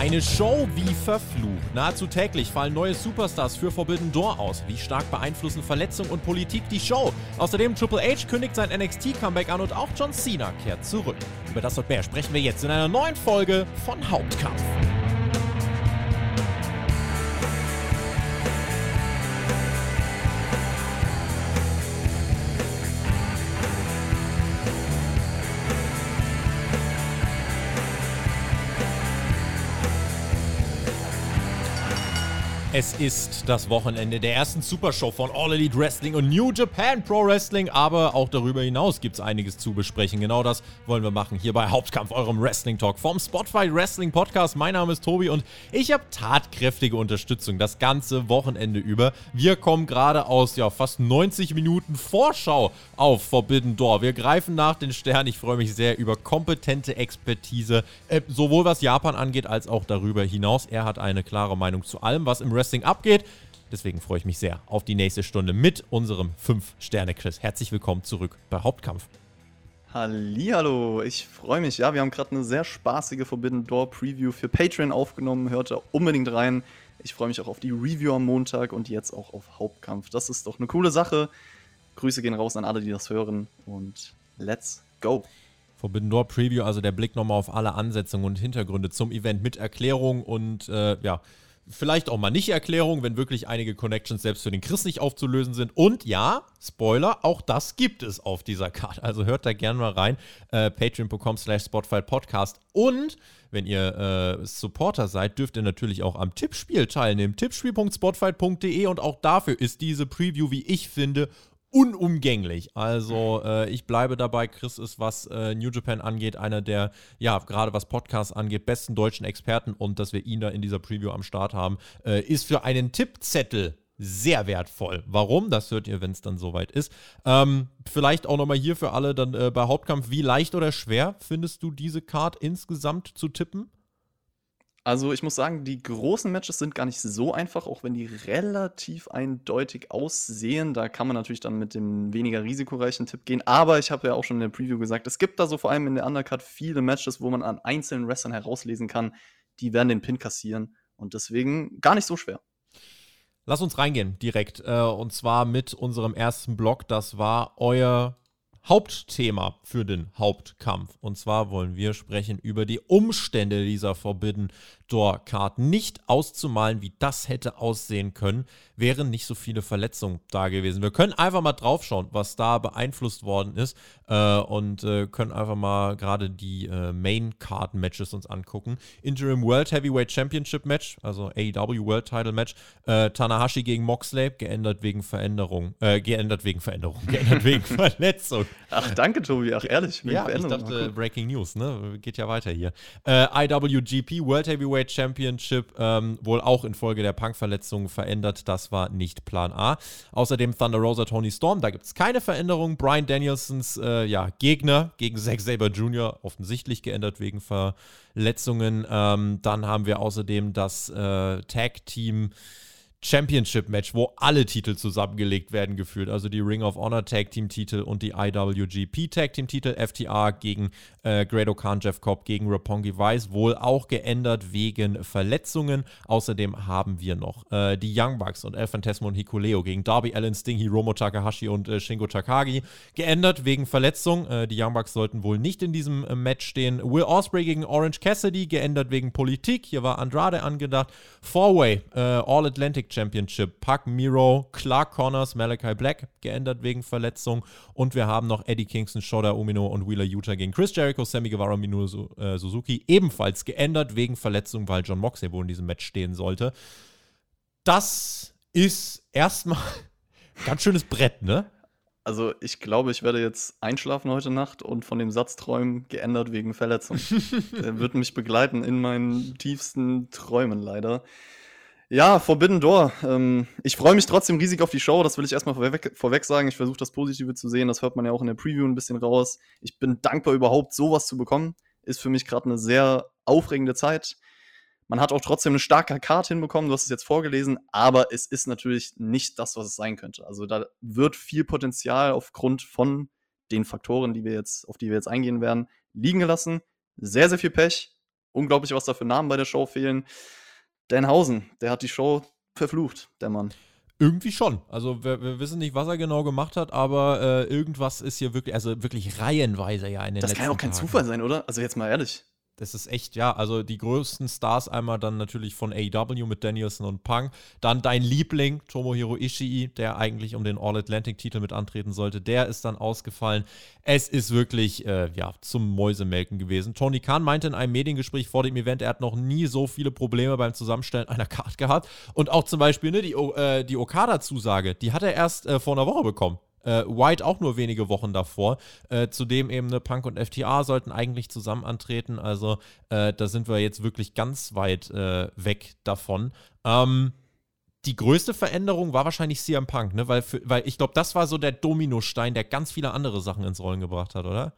Eine Show wie verflucht. Nahezu täglich fallen neue Superstars für Forbidden Door aus. Wie stark beeinflussen Verletzung und Politik die Show? Außerdem Triple H kündigt sein NXT-Comeback an und auch John Cena kehrt zurück. Über das und mehr sprechen wir jetzt in einer neuen Folge von Hauptkampf. Es ist das Wochenende der ersten Supershow von All Elite Wrestling und New Japan Pro Wrestling, aber auch darüber hinaus gibt es einiges zu besprechen. Genau das wollen wir machen hier bei Hauptkampf, eurem Wrestling Talk vom Spotify Wrestling Podcast. Mein Name ist Tobi und ich habe tatkräftige Unterstützung das ganze Wochenende über. Wir kommen gerade aus ja fast 90 Minuten Vorschau auf Forbidden Door. Wir greifen nach den Sternen. Ich freue mich sehr über kompetente Expertise, äh, sowohl was Japan angeht als auch darüber hinaus. Er hat eine klare Meinung zu allem, was im Wrestling abgeht. Deswegen freue ich mich sehr auf die nächste Stunde mit unserem 5-Sterne-Chris. Herzlich willkommen zurück bei Hauptkampf. Hallo, ich freue mich. Ja, wir haben gerade eine sehr spaßige Forbidden Door Preview für Patreon aufgenommen. Hört da unbedingt rein. Ich freue mich auch auf die Review am Montag und jetzt auch auf Hauptkampf. Das ist doch eine coole Sache. Grüße gehen raus an alle, die das hören und let's go. Forbidden Door Preview, also der Blick nochmal auf alle Ansetzungen und Hintergründe zum Event mit Erklärung und äh, ja, vielleicht auch mal nicht Erklärung, wenn wirklich einige Connections selbst für den Chris nicht aufzulösen sind. Und ja, Spoiler, auch das gibt es auf dieser Karte. Also hört da gerne mal rein. Äh, Patreon.com slash Spotify Podcast. Und wenn ihr äh, Supporter seid, dürft ihr natürlich auch am Tippspiel teilnehmen. Tippspiel.spotfight.de und auch dafür ist diese Preview, wie ich finde, unumgänglich. Also äh, ich bleibe dabei, Chris ist, was äh, New Japan angeht, einer der, ja, gerade was Podcasts angeht, besten deutschen Experten und dass wir ihn da in dieser Preview am Start haben, äh, ist für einen Tippzettel sehr wertvoll. Warum? Das hört ihr, wenn es dann soweit ist. Ähm, vielleicht auch nochmal hier für alle dann äh, bei Hauptkampf, wie leicht oder schwer findest du diese Card insgesamt zu tippen? Also ich muss sagen, die großen Matches sind gar nicht so einfach, auch wenn die relativ eindeutig aussehen. Da kann man natürlich dann mit dem weniger risikoreichen Tipp gehen. Aber ich habe ja auch schon in der Preview gesagt, es gibt da so vor allem in der Undercard viele Matches, wo man an einzelnen Wrestlern herauslesen kann, die werden den Pin kassieren. Und deswegen gar nicht so schwer. Lass uns reingehen direkt. Äh, und zwar mit unserem ersten Block. Das war euer Hauptthema für den Hauptkampf. Und zwar wollen wir sprechen über die Umstände dieser Forbidden Door Card. Nicht auszumalen, wie das hätte aussehen können, wären nicht so viele Verletzungen da gewesen. Wir können einfach mal draufschauen, was da beeinflusst worden ist äh, und äh, können einfach mal gerade die äh, Main Card Matches uns angucken. Interim World Heavyweight Championship Match, also AEW World Title Match. Äh, Tanahashi gegen Moxley, geändert wegen Veränderung. Äh, geändert wegen Veränderung. Geändert wegen Verletzung. Ach, danke, Tobi. Ach, ehrlich. ja, ich dachte, Breaking News, ne? Geht ja weiter hier. Äh, IWGP World Heavyweight Championship, ähm, wohl auch infolge der Punk-Verletzung verändert. Das war nicht Plan A. Außerdem Thunder Rosa Tony Storm, da gibt es keine Veränderung. Brian Danielsons äh, ja, Gegner gegen Zack Saber Jr. offensichtlich geändert wegen Verletzungen. Ähm, dann haben wir außerdem das äh, Tag-Team. Championship-Match, wo alle Titel zusammengelegt werden, gefühlt. Also die Ring of Honor Tag Team-Titel und die IWGP Tag Team-Titel. FTR gegen äh, Grado Khan, Jeff Cobb gegen Rapongi Vice. Wohl auch geändert wegen Verletzungen. Außerdem haben wir noch äh, die Young Bucks und El Fantasmo und Hikuleo gegen Darby Allen, Sting, Hiromo Takahashi und äh, Shingo Takagi. Geändert wegen Verletzung. Äh, die Young Bucks sollten wohl nicht in diesem äh, Match stehen. Will Osprey gegen Orange Cassidy. Geändert wegen Politik. Hier war Andrade angedacht. Four-Way, äh, Championship. Puck Miro, Clark Connors, Malachi Black geändert wegen Verletzung. Und wir haben noch Eddie Kingston, Shota Umino und Wheeler Utah gegen Chris Jericho, Sammy Guevara Minoru äh, Suzuki. Ebenfalls geändert wegen Verletzung, weil John Moxley wohl in diesem Match stehen sollte. Das ist erstmal ganz schönes Brett, ne? Also ich glaube, ich werde jetzt einschlafen heute Nacht und von dem Satz träumen, geändert wegen Verletzung. Der wird mich begleiten in meinen tiefsten Träumen leider. Ja, Forbidden Door. Ähm, ich freue mich trotzdem riesig auf die Show. Das will ich erstmal vorweg, vorweg sagen. Ich versuche das Positive zu sehen. Das hört man ja auch in der Preview ein bisschen raus. Ich bin dankbar, überhaupt sowas zu bekommen. Ist für mich gerade eine sehr aufregende Zeit. Man hat auch trotzdem eine starke Karte hinbekommen. Du hast es jetzt vorgelesen. Aber es ist natürlich nicht das, was es sein könnte. Also da wird viel Potenzial aufgrund von den Faktoren, die wir jetzt, auf die wir jetzt eingehen werden, liegen gelassen. Sehr, sehr viel Pech unglaublich, was da für Namen bei der Show fehlen. Danhausen, der hat die Show verflucht, der Mann. Irgendwie schon. Also wir, wir, wissen nicht, was er genau gemacht hat, aber äh, irgendwas ist hier wirklich, also wirklich reihenweise ja in den Das kann ja auch kein Tagen. Zufall sein, oder? Also jetzt mal ehrlich das ist echt, ja, also die größten Stars einmal dann natürlich von AEW mit Danielson und Punk. Dann dein Liebling, Tomohiro Ishii, der eigentlich um den All-Atlantic-Titel mit antreten sollte, der ist dann ausgefallen. Es ist wirklich, äh, ja, zum Mäusemelken gewesen. Tony Khan meinte in einem Mediengespräch vor dem Event, er hat noch nie so viele Probleme beim Zusammenstellen einer Card gehabt. Und auch zum Beispiel ne, die, äh, die Okada-Zusage, die hat er erst äh, vor einer Woche bekommen. Äh, White auch nur wenige Wochen davor. Äh, zudem eben ne, Punk und FTA sollten eigentlich zusammen antreten. Also äh, da sind wir jetzt wirklich ganz weit äh, weg davon. Ähm, die größte Veränderung war wahrscheinlich CM Punk, ne? weil, für, weil ich glaube, das war so der Dominostein, der ganz viele andere Sachen ins Rollen gebracht hat, oder?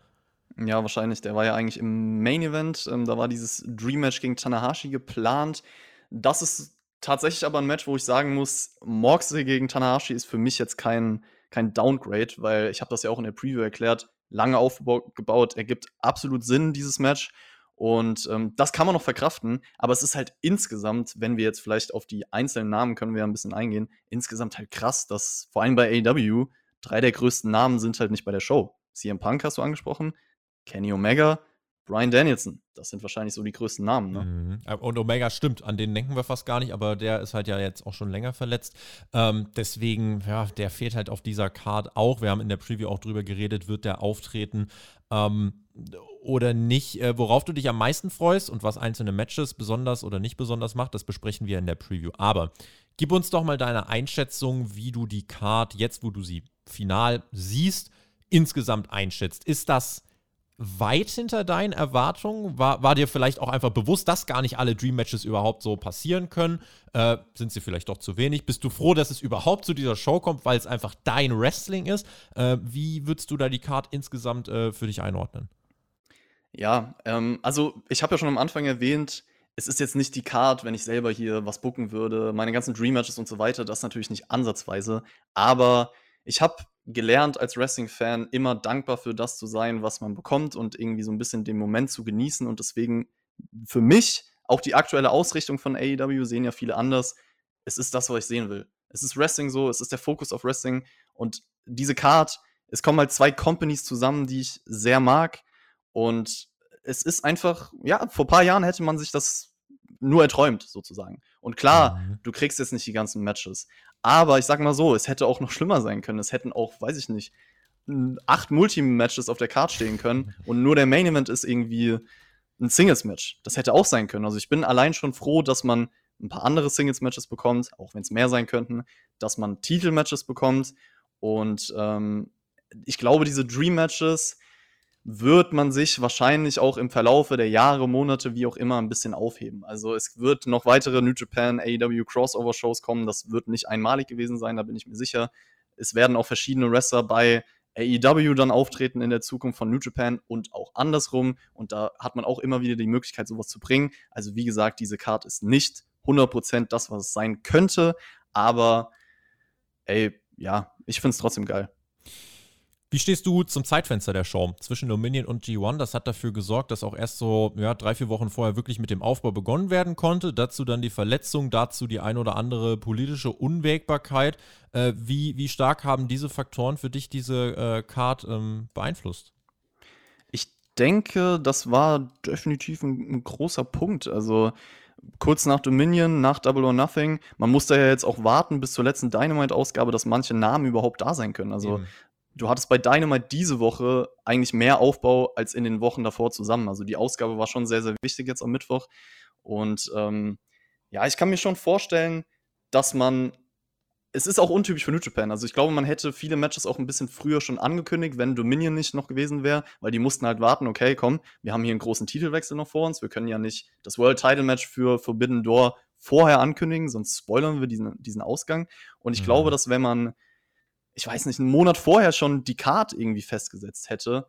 Ja, wahrscheinlich. Der war ja eigentlich im Main Event. Ähm, da war dieses Dream Match gegen Tanahashi geplant. Das ist tatsächlich aber ein Match, wo ich sagen muss, Moxley gegen Tanahashi ist für mich jetzt kein kein Downgrade, weil ich habe das ja auch in der Preview erklärt, lange aufgebaut, ergibt absolut Sinn, dieses Match. Und ähm, das kann man noch verkraften, aber es ist halt insgesamt, wenn wir jetzt vielleicht auf die einzelnen Namen können wir ein bisschen eingehen, insgesamt halt krass, dass vor allem bei AEW drei der größten Namen sind halt nicht bei der Show. CM Punk hast du angesprochen, Kenny Omega, Brian Danielson. Das sind wahrscheinlich so die größten Namen. Ne? Mhm. Äh, und Omega stimmt, an den denken wir fast gar nicht, aber der ist halt ja jetzt auch schon länger verletzt. Ähm, deswegen, ja, der fehlt halt auf dieser Card auch. Wir haben in der Preview auch drüber geredet, wird der auftreten ähm, oder nicht. Äh, worauf du dich am meisten freust und was einzelne Matches besonders oder nicht besonders macht, das besprechen wir in der Preview. Aber gib uns doch mal deine Einschätzung, wie du die Card jetzt, wo du sie final siehst, insgesamt einschätzt. Ist das weit hinter deinen Erwartungen? War, war dir vielleicht auch einfach bewusst, dass gar nicht alle Dream Matches überhaupt so passieren können? Äh, sind sie vielleicht doch zu wenig? Bist du froh, dass es überhaupt zu dieser Show kommt, weil es einfach dein Wrestling ist? Äh, wie würdest du da die Card insgesamt äh, für dich einordnen? Ja, ähm, also ich habe ja schon am Anfang erwähnt, es ist jetzt nicht die Card, wenn ich selber hier was booken würde. Meine ganzen Dream Matches und so weiter, das natürlich nicht ansatzweise. Aber ich habe gelernt, als Wrestling-Fan immer dankbar für das zu sein, was man bekommt und irgendwie so ein bisschen den Moment zu genießen. Und deswegen für mich auch die aktuelle Ausrichtung von AEW sehen ja viele anders. Es ist das, was ich sehen will. Es ist Wrestling so, es ist der Fokus auf Wrestling. Und diese Card, es kommen halt zwei Companies zusammen, die ich sehr mag. Und es ist einfach, ja, vor ein paar Jahren hätte man sich das nur erträumt, sozusagen. Und klar, mhm. du kriegst jetzt nicht die ganzen Matches. Aber ich sag mal so, es hätte auch noch schlimmer sein können. Es hätten auch, weiß ich nicht, acht Multi-Matches auf der Card stehen können und nur der Main Event ist irgendwie ein Singles-Match. Das hätte auch sein können. Also ich bin allein schon froh, dass man ein paar andere Singles-Matches bekommt, auch wenn es mehr sein könnten, dass man Titel-Matches bekommt. Und ähm, ich glaube, diese Dream-Matches, wird man sich wahrscheinlich auch im Verlaufe der Jahre, Monate, wie auch immer, ein bisschen aufheben. Also es wird noch weitere New Japan AEW Crossover Shows kommen. Das wird nicht einmalig gewesen sein, da bin ich mir sicher. Es werden auch verschiedene Wrestler bei AEW dann auftreten in der Zukunft von New Japan und auch andersrum. Und da hat man auch immer wieder die Möglichkeit, sowas zu bringen. Also wie gesagt, diese Card ist nicht 100% das, was es sein könnte. Aber ey, ja, ich finde es trotzdem geil. Wie stehst du zum Zeitfenster der Show zwischen Dominion und G1? Das hat dafür gesorgt, dass auch erst so ja, drei, vier Wochen vorher wirklich mit dem Aufbau begonnen werden konnte. Dazu dann die Verletzung, dazu die ein oder andere politische Unwägbarkeit. Äh, wie, wie stark haben diese Faktoren für dich diese äh, Card ähm, beeinflusst? Ich denke, das war definitiv ein, ein großer Punkt. Also kurz nach Dominion, nach Double or Nothing. Man musste ja jetzt auch warten bis zur letzten Dynamite-Ausgabe, dass manche Namen überhaupt da sein können. Also Eben du hattest bei Dynamite diese Woche eigentlich mehr Aufbau als in den Wochen davor zusammen. Also die Ausgabe war schon sehr, sehr wichtig jetzt am Mittwoch. Und ähm, ja, ich kann mir schon vorstellen, dass man. Es ist auch untypisch für New Japan. Also ich glaube, man hätte viele Matches auch ein bisschen früher schon angekündigt, wenn Dominion nicht noch gewesen wäre, weil die mussten halt warten, okay, komm, wir haben hier einen großen Titelwechsel noch vor uns. Wir können ja nicht das World Title Match für Forbidden Door vorher ankündigen, sonst spoilern wir diesen, diesen Ausgang. Und ich mhm. glaube, dass wenn man ich weiß nicht, einen Monat vorher schon die Card irgendwie festgesetzt hätte,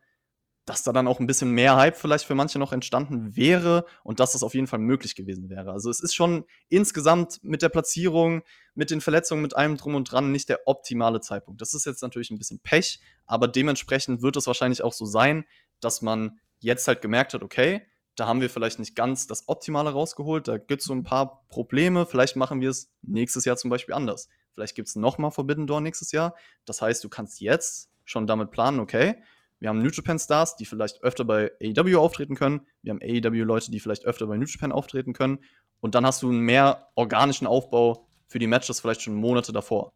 dass da dann auch ein bisschen mehr Hype vielleicht für manche noch entstanden wäre und dass das auf jeden Fall möglich gewesen wäre. Also es ist schon insgesamt mit der Platzierung, mit den Verletzungen, mit allem drum und dran nicht der optimale Zeitpunkt. Das ist jetzt natürlich ein bisschen Pech, aber dementsprechend wird es wahrscheinlich auch so sein, dass man jetzt halt gemerkt hat, okay, da haben wir vielleicht nicht ganz das Optimale rausgeholt. Da gibt es so ein paar Probleme. Vielleicht machen wir es nächstes Jahr zum Beispiel anders. Vielleicht gibt es nochmal Forbidden Door nächstes Jahr. Das heißt, du kannst jetzt schon damit planen, okay, wir haben New Japan Stars, die vielleicht öfter bei AEW auftreten können. Wir haben AEW-Leute, die vielleicht öfter bei New Japan auftreten können. Und dann hast du einen mehr organischen Aufbau für die Matches vielleicht schon Monate davor.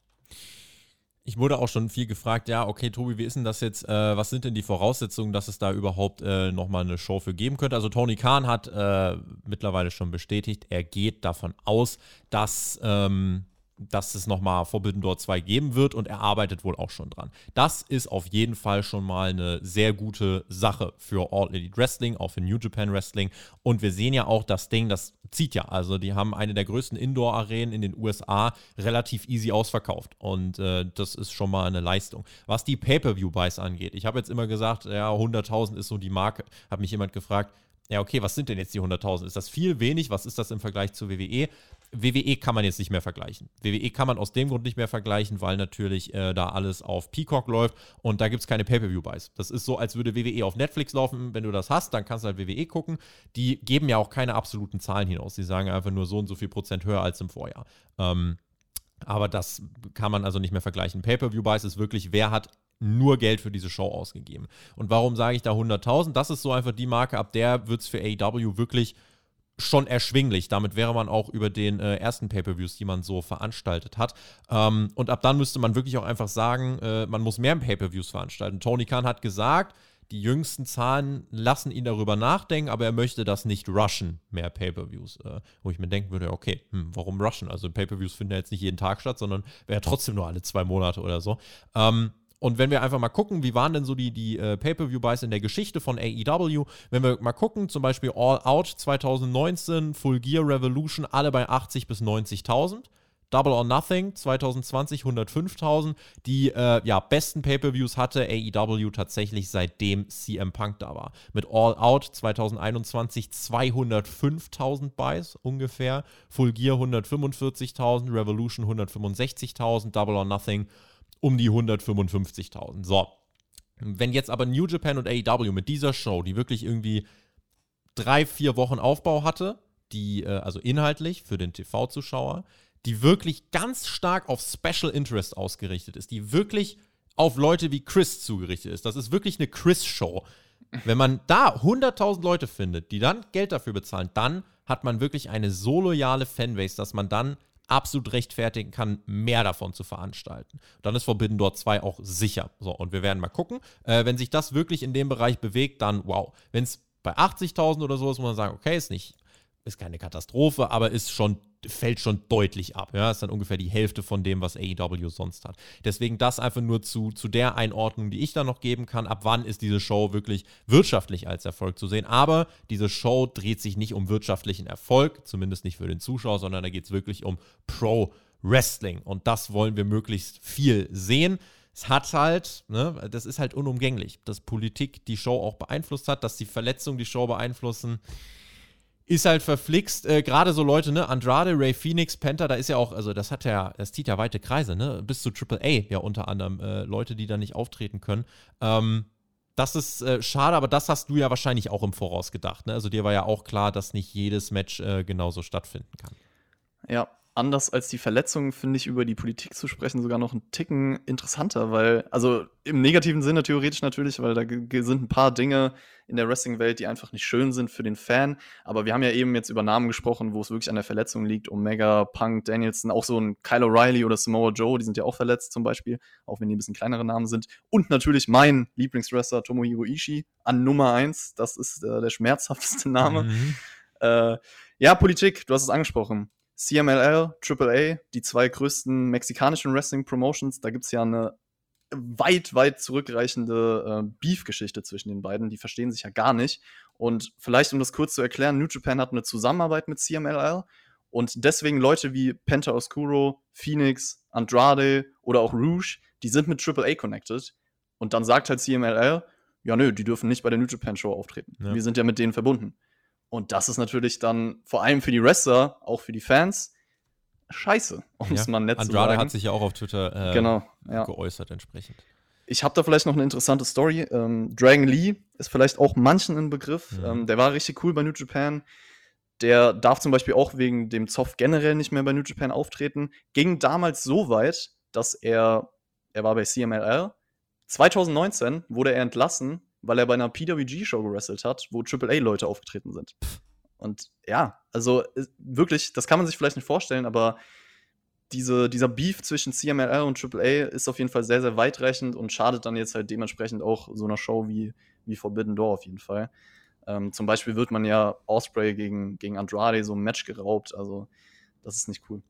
Ich wurde auch schon viel gefragt, ja, okay, Tobi, wie ist denn das jetzt? Äh, was sind denn die Voraussetzungen, dass es da überhaupt äh, nochmal eine Show für geben könnte? Also Tony Khan hat äh, mittlerweile schon bestätigt, er geht davon aus, dass ähm, dass es nochmal Forbidden Door 2 geben wird und er arbeitet wohl auch schon dran. Das ist auf jeden Fall schon mal eine sehr gute Sache für All Elite Wrestling, auch für New Japan Wrestling. Und wir sehen ja auch, das Ding, das zieht ja. Also die haben eine der größten Indoor-Arenen in den USA relativ easy ausverkauft. Und äh, das ist schon mal eine Leistung. Was die Pay-Per-View-Buys angeht, ich habe jetzt immer gesagt, ja, 100.000 ist so die Marke. Hat mich jemand gefragt, ja, okay, was sind denn jetzt die 100.000? Ist das viel, wenig? Was ist das im Vergleich zu WWE? WWE kann man jetzt nicht mehr vergleichen. WWE kann man aus dem Grund nicht mehr vergleichen, weil natürlich äh, da alles auf Peacock läuft und da gibt es keine Pay-Per-View-Buys. Das ist so, als würde WWE auf Netflix laufen. Wenn du das hast, dann kannst du halt WWE gucken. Die geben ja auch keine absoluten Zahlen hinaus. Die sagen einfach nur so und so viel Prozent höher als im Vorjahr. Ähm, aber das kann man also nicht mehr vergleichen. Pay-Per-View-Buys ist wirklich, wer hat nur Geld für diese Show ausgegeben. Und warum sage ich da 100.000? Das ist so einfach die Marke, ab der wird es für AEW wirklich schon erschwinglich. Damit wäre man auch über den äh, ersten Pay-per-Views, die man so veranstaltet hat. Ähm, und ab dann müsste man wirklich auch einfach sagen, äh, man muss mehr Pay-per-Views veranstalten. Tony Khan hat gesagt, die jüngsten Zahlen lassen ihn darüber nachdenken, aber er möchte das nicht rushen, mehr Pay-per-Views. Äh, wo ich mir denken würde, okay, hm, warum rushen? Also Pay-per-Views finden ja jetzt nicht jeden Tag statt, sondern wäre trotzdem nur alle zwei Monate oder so. Ähm, und wenn wir einfach mal gucken, wie waren denn so die, die äh, Pay-Per-View-Buys in der Geschichte von AEW, wenn wir mal gucken, zum Beispiel All Out 2019, Full Gear Revolution, alle bei 80 bis 90.000. Double or Nothing 2020 105.000. Die äh, ja, besten Pay-per-Views hatte AEW tatsächlich seitdem CM Punk da war. Mit All Out 2021 205.000 Buys ungefähr. Full Gear 145.000, Revolution 165.000, Double or Nothing um die 155.000. So. Wenn jetzt aber New Japan und AEW mit dieser Show, die wirklich irgendwie drei, vier Wochen Aufbau hatte, die, äh, also inhaltlich für den TV-Zuschauer, die wirklich ganz stark auf Special Interest ausgerichtet ist, die wirklich auf Leute wie Chris zugerichtet ist. Das ist wirklich eine Chris-Show. Wenn man da 100.000 Leute findet, die dann Geld dafür bezahlen, dann hat man wirklich eine so loyale Fanbase, dass man dann absolut rechtfertigen kann, mehr davon zu veranstalten. Dann ist Forbidden Door 2 auch sicher. So, und wir werden mal gucken. Äh, wenn sich das wirklich in dem Bereich bewegt, dann wow. Wenn es bei 80.000 oder so ist, muss man sagen, okay, ist nicht, ist keine Katastrophe, aber ist schon fällt schon deutlich ab. Ja, ist dann ungefähr die Hälfte von dem, was AEW sonst hat. Deswegen das einfach nur zu, zu der Einordnung, die ich da noch geben kann. Ab wann ist diese Show wirklich wirtschaftlich als Erfolg zu sehen? Aber diese Show dreht sich nicht um wirtschaftlichen Erfolg, zumindest nicht für den Zuschauer, sondern da geht es wirklich um Pro Wrestling. Und das wollen wir möglichst viel sehen es hat halt, ne, das ist halt unumgänglich, dass Politik die Show auch beeinflusst hat, dass die Verletzungen die Show beeinflussen ist halt verflixt. Äh, Gerade so Leute, ne, Andrade, Ray Phoenix, Penta, da ist ja auch, also das hat ja, das zieht ja weite Kreise, ne? Bis zu Triple A ja unter anderem äh, Leute, die da nicht auftreten können. Ähm, das ist äh, schade, aber das hast du ja wahrscheinlich auch im Voraus gedacht. Ne? Also dir war ja auch klar, dass nicht jedes Match äh, genauso stattfinden kann. Ja, anders als die Verletzungen finde ich über die Politik zu sprechen sogar noch einen Ticken interessanter, weil, also im negativen Sinne theoretisch natürlich, weil da sind ein paar Dinge in der Wrestling-Welt, die einfach nicht schön sind für den Fan. Aber wir haben ja eben jetzt über Namen gesprochen, wo es wirklich an der Verletzung liegt. Omega, Punk, Danielson, auch so ein Kyle O'Reilly oder Samoa Joe, die sind ja auch verletzt zum Beispiel, auch wenn die ein bisschen kleinere Namen sind. Und natürlich mein Lieblingswrestler Tomohiro Ishii an Nummer 1. Das ist äh, der schmerzhafteste Name. Mhm. Äh, ja, Politik, du hast es angesprochen. CMLL, AAA, die zwei größten mexikanischen Wrestling-Promotions, da gibt es ja eine weit, weit zurückreichende äh, Beef-Geschichte zwischen den beiden. Die verstehen sich ja gar nicht. Und vielleicht, um das kurz zu erklären, New Japan hat eine Zusammenarbeit mit CMLL und deswegen Leute wie Penta Oscuro, Phoenix, Andrade oder auch Rouge, die sind mit AAA connected. Und dann sagt halt CMLL, ja, nö, die dürfen nicht bei der New Japan Show auftreten. Ja. Wir sind ja mit denen verbunden. Und das ist natürlich dann vor allem für die Wrestler, auch für die Fans, scheiße, um es ja. mal nett Andrade zu sagen. hat sich ja auch auf Twitter äh, genau, ja. geäußert entsprechend. Ich habe da vielleicht noch eine interessante Story. Ähm, Dragon Lee ist vielleicht auch manchen ein Begriff. Mhm. Ähm, der war richtig cool bei New Japan. Der darf zum Beispiel auch wegen dem Zoff generell nicht mehr bei New Japan auftreten. Ging damals so weit, dass er, er war bei CMLL. 2019 wurde er entlassen, weil er bei einer PWG-Show gewrestelt hat, wo AAA-Leute aufgetreten sind. Und ja, also wirklich, das kann man sich vielleicht nicht vorstellen, aber diese, dieser Beef zwischen CMLL und AAA ist auf jeden Fall sehr, sehr weitreichend und schadet dann jetzt halt dementsprechend auch so einer Show wie, wie Forbidden Door auf jeden Fall. Ähm, zum Beispiel wird man ja Osprey gegen, gegen Andrade so ein Match geraubt, also das ist nicht cool.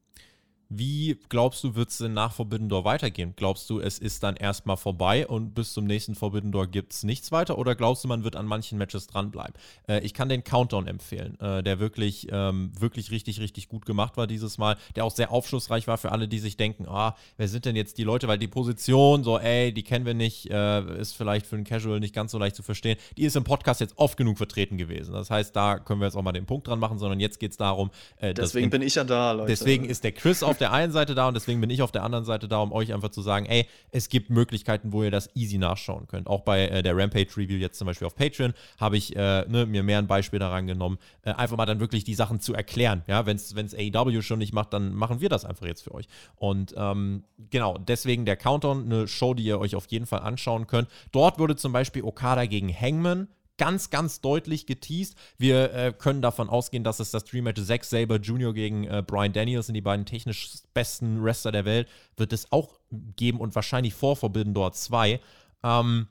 Wie glaubst du, wird es denn nach Forbidden Door weitergehen? Glaubst du, es ist dann erstmal vorbei und bis zum nächsten Forbidden Door gibt es nichts weiter? Oder glaubst du, man wird an manchen Matches dranbleiben? Äh, ich kann den Countdown empfehlen, äh, der wirklich, ähm, wirklich richtig, richtig gut gemacht war dieses Mal, der auch sehr aufschlussreich war für alle, die sich denken, ah, wer sind denn jetzt die Leute? Weil die Position, so, ey, die kennen wir nicht, äh, ist vielleicht für einen Casual nicht ganz so leicht zu verstehen. Die ist im Podcast jetzt oft genug vertreten gewesen. Das heißt, da können wir jetzt auch mal den Punkt dran machen, sondern jetzt geht es darum. Äh, deswegen bin ich ja da, Leute. Deswegen ist der Chris auf auf der einen Seite da und deswegen bin ich auf der anderen Seite da, um euch einfach zu sagen, ey, es gibt Möglichkeiten, wo ihr das easy nachschauen könnt. Auch bei äh, der Rampage-Review jetzt zum Beispiel auf Patreon habe ich äh, ne, mir mehr ein Beispiel daran genommen, äh, einfach mal dann wirklich die Sachen zu erklären. Ja, wenn es AEW schon nicht macht, dann machen wir das einfach jetzt für euch. Und ähm, genau, deswegen der Countdown, eine Show, die ihr euch auf jeden Fall anschauen könnt. Dort würde zum Beispiel Okada gegen Hangman ganz, ganz deutlich geteased. Wir äh, können davon ausgehen, dass es das Dream Match Zack Saber Jr. gegen äh, Brian Daniels sind die beiden technisch besten Wrestler der Welt, wird es auch geben und wahrscheinlich vor Forbidden Door 2. Ähm,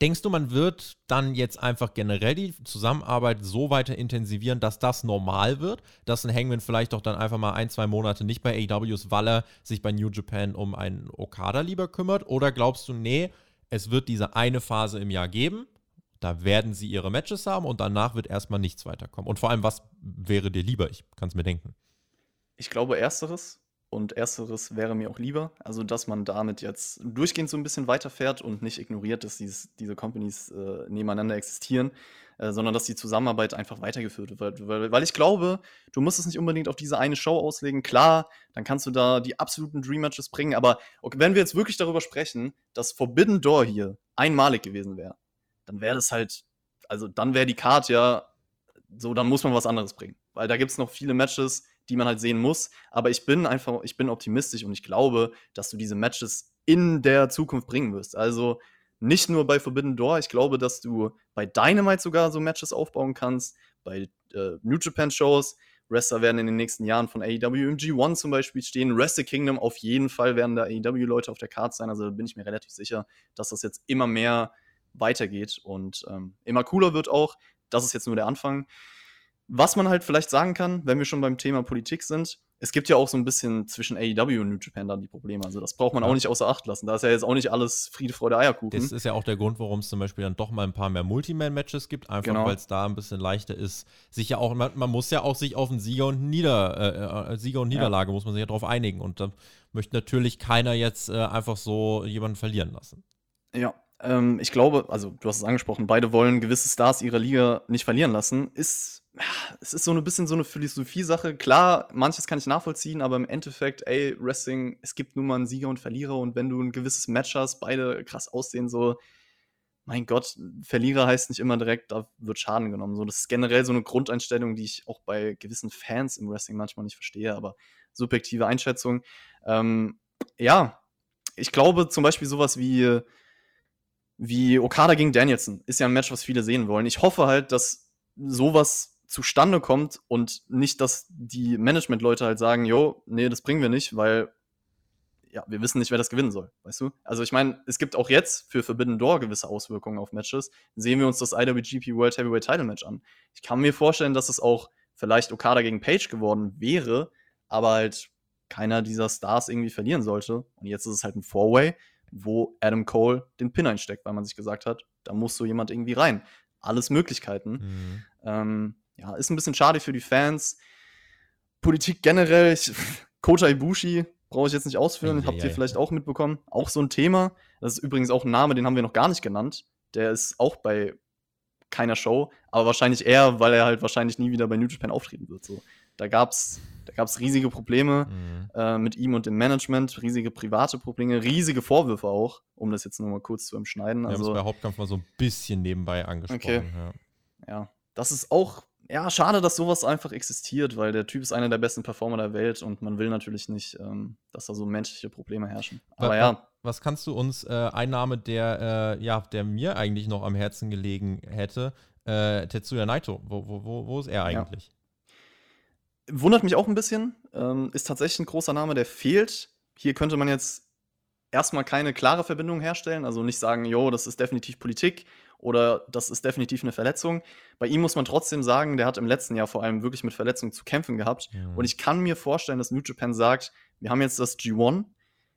Denkst du, man wird dann jetzt einfach generell die Zusammenarbeit so weiter intensivieren, dass das normal wird? Dass ein Hangman vielleicht doch dann einfach mal ein, zwei Monate nicht bei AWs, weil er sich bei New Japan um einen Okada lieber kümmert? Oder glaubst du, nee, es wird diese eine Phase im Jahr geben da werden sie ihre Matches haben und danach wird erstmal nichts weiterkommen. Und vor allem, was wäre dir lieber? Ich kann es mir denken. Ich glaube, ersteres. Und ersteres wäre mir auch lieber. Also, dass man damit jetzt durchgehend so ein bisschen weiterfährt und nicht ignoriert, dass dieses, diese Companies äh, nebeneinander existieren, äh, sondern dass die Zusammenarbeit einfach weitergeführt wird. Weil, weil ich glaube, du musst es nicht unbedingt auf diese eine Show auslegen. Klar, dann kannst du da die absoluten Dream Matches bringen. Aber okay, wenn wir jetzt wirklich darüber sprechen, dass Forbidden Door hier einmalig gewesen wäre, dann wäre das halt, also dann wäre die Card ja so, dann muss man was anderes bringen. Weil da gibt es noch viele Matches, die man halt sehen muss. Aber ich bin einfach, ich bin optimistisch und ich glaube, dass du diese Matches in der Zukunft bringen wirst. Also nicht nur bei Forbidden Door, ich glaube, dass du bei Dynamite sogar so Matches aufbauen kannst, bei äh, New Japan Shows. Wrestler werden in den nächsten Jahren von AEW im G1 zum Beispiel stehen. Wrestle Kingdom auf jeden Fall werden da AEW-Leute auf der Karte sein. Also da bin ich mir relativ sicher, dass das jetzt immer mehr weitergeht und ähm, immer cooler wird auch. Das ist jetzt nur der Anfang. Was man halt vielleicht sagen kann, wenn wir schon beim Thema Politik sind, es gibt ja auch so ein bisschen zwischen AEW und New Japan dann die Probleme. Also das braucht man ja. auch nicht außer Acht lassen. Da ist ja jetzt auch nicht alles Friede, Freude, Eierkuchen. Das ist ja auch der Grund, warum es zum Beispiel dann doch mal ein paar mehr Multiman-Matches gibt. Einfach genau. weil es da ein bisschen leichter ist, sich ja auch, man, man, muss ja auch sich auf einen Sieger und, Nieder, äh, äh Sieger und Niederlage, ja. muss man sich ja darauf einigen. Und da möchte natürlich keiner jetzt äh, einfach so jemanden verlieren lassen. Ja, ähm, ich glaube, also du hast es angesprochen, beide wollen gewisse Stars ihrer Liga nicht verlieren lassen. Ist, es ist so ein bisschen so eine Philosophie-Sache. Klar, manches kann ich nachvollziehen, aber im Endeffekt, ey, Wrestling, es gibt nun mal einen Sieger und Verlierer und wenn du ein gewisses Match hast, beide krass aussehen, so, mein Gott, Verlierer heißt nicht immer direkt, da wird Schaden genommen. So, das ist generell so eine Grundeinstellung, die ich auch bei gewissen Fans im Wrestling manchmal nicht verstehe, aber subjektive Einschätzung. Ähm, ja, ich glaube zum Beispiel sowas wie wie Okada gegen Danielson ist ja ein Match, was viele sehen wollen. Ich hoffe halt, dass sowas zustande kommt und nicht, dass die Management-Leute halt sagen, jo, nee, das bringen wir nicht, weil ja, wir wissen nicht, wer das gewinnen soll, weißt du? Also ich meine, es gibt auch jetzt für Forbidden Door gewisse Auswirkungen auf Matches. Sehen wir uns das IWGP World Heavyweight Title Match an. Ich kann mir vorstellen, dass es auch vielleicht Okada gegen Page geworden wäre, aber halt keiner dieser Stars irgendwie verlieren sollte. Und jetzt ist es halt ein Four-Way wo Adam Cole den Pin einsteckt, weil man sich gesagt hat, da muss so jemand irgendwie rein. Alles Möglichkeiten. Mhm. Ähm, ja, ist ein bisschen schade für die Fans. Politik generell, ich, Kota Ibushi brauche ich jetzt nicht ausführen, ja, habt ihr ja, vielleicht auch mitbekommen. Auch so ein Thema. Das ist übrigens auch ein Name, den haben wir noch gar nicht genannt. Der ist auch bei keiner Show, aber wahrscheinlich eher, weil er halt wahrscheinlich nie wieder bei New Japan auftreten wird. So. Da gab es da gab's riesige Probleme mhm. äh, mit ihm und dem Management, riesige private Probleme, riesige Vorwürfe auch, um das jetzt nur mal kurz zu umschneiden. Wir also, haben es bei Hauptkampf mal so ein bisschen nebenbei angesprochen. Okay. Ja. ja, das ist auch ja, schade, dass sowas einfach existiert, weil der Typ ist einer der besten Performer der Welt und man will natürlich nicht, ähm, dass da so menschliche Probleme herrschen. Aber was, ja. Was kannst du uns, äh, ein Name, der, äh, ja, der mir eigentlich noch am Herzen gelegen hätte, äh, Tetsuya Naito, wo, wo, wo, wo ist er eigentlich? Ja. Wundert mich auch ein bisschen, ähm, ist tatsächlich ein großer Name, der fehlt. Hier könnte man jetzt erstmal keine klare Verbindung herstellen, also nicht sagen, jo, das ist definitiv Politik oder das ist definitiv eine Verletzung. Bei ihm muss man trotzdem sagen, der hat im letzten Jahr vor allem wirklich mit Verletzungen zu kämpfen gehabt. Ja. Und ich kann mir vorstellen, dass New Japan sagt, wir haben jetzt das G1,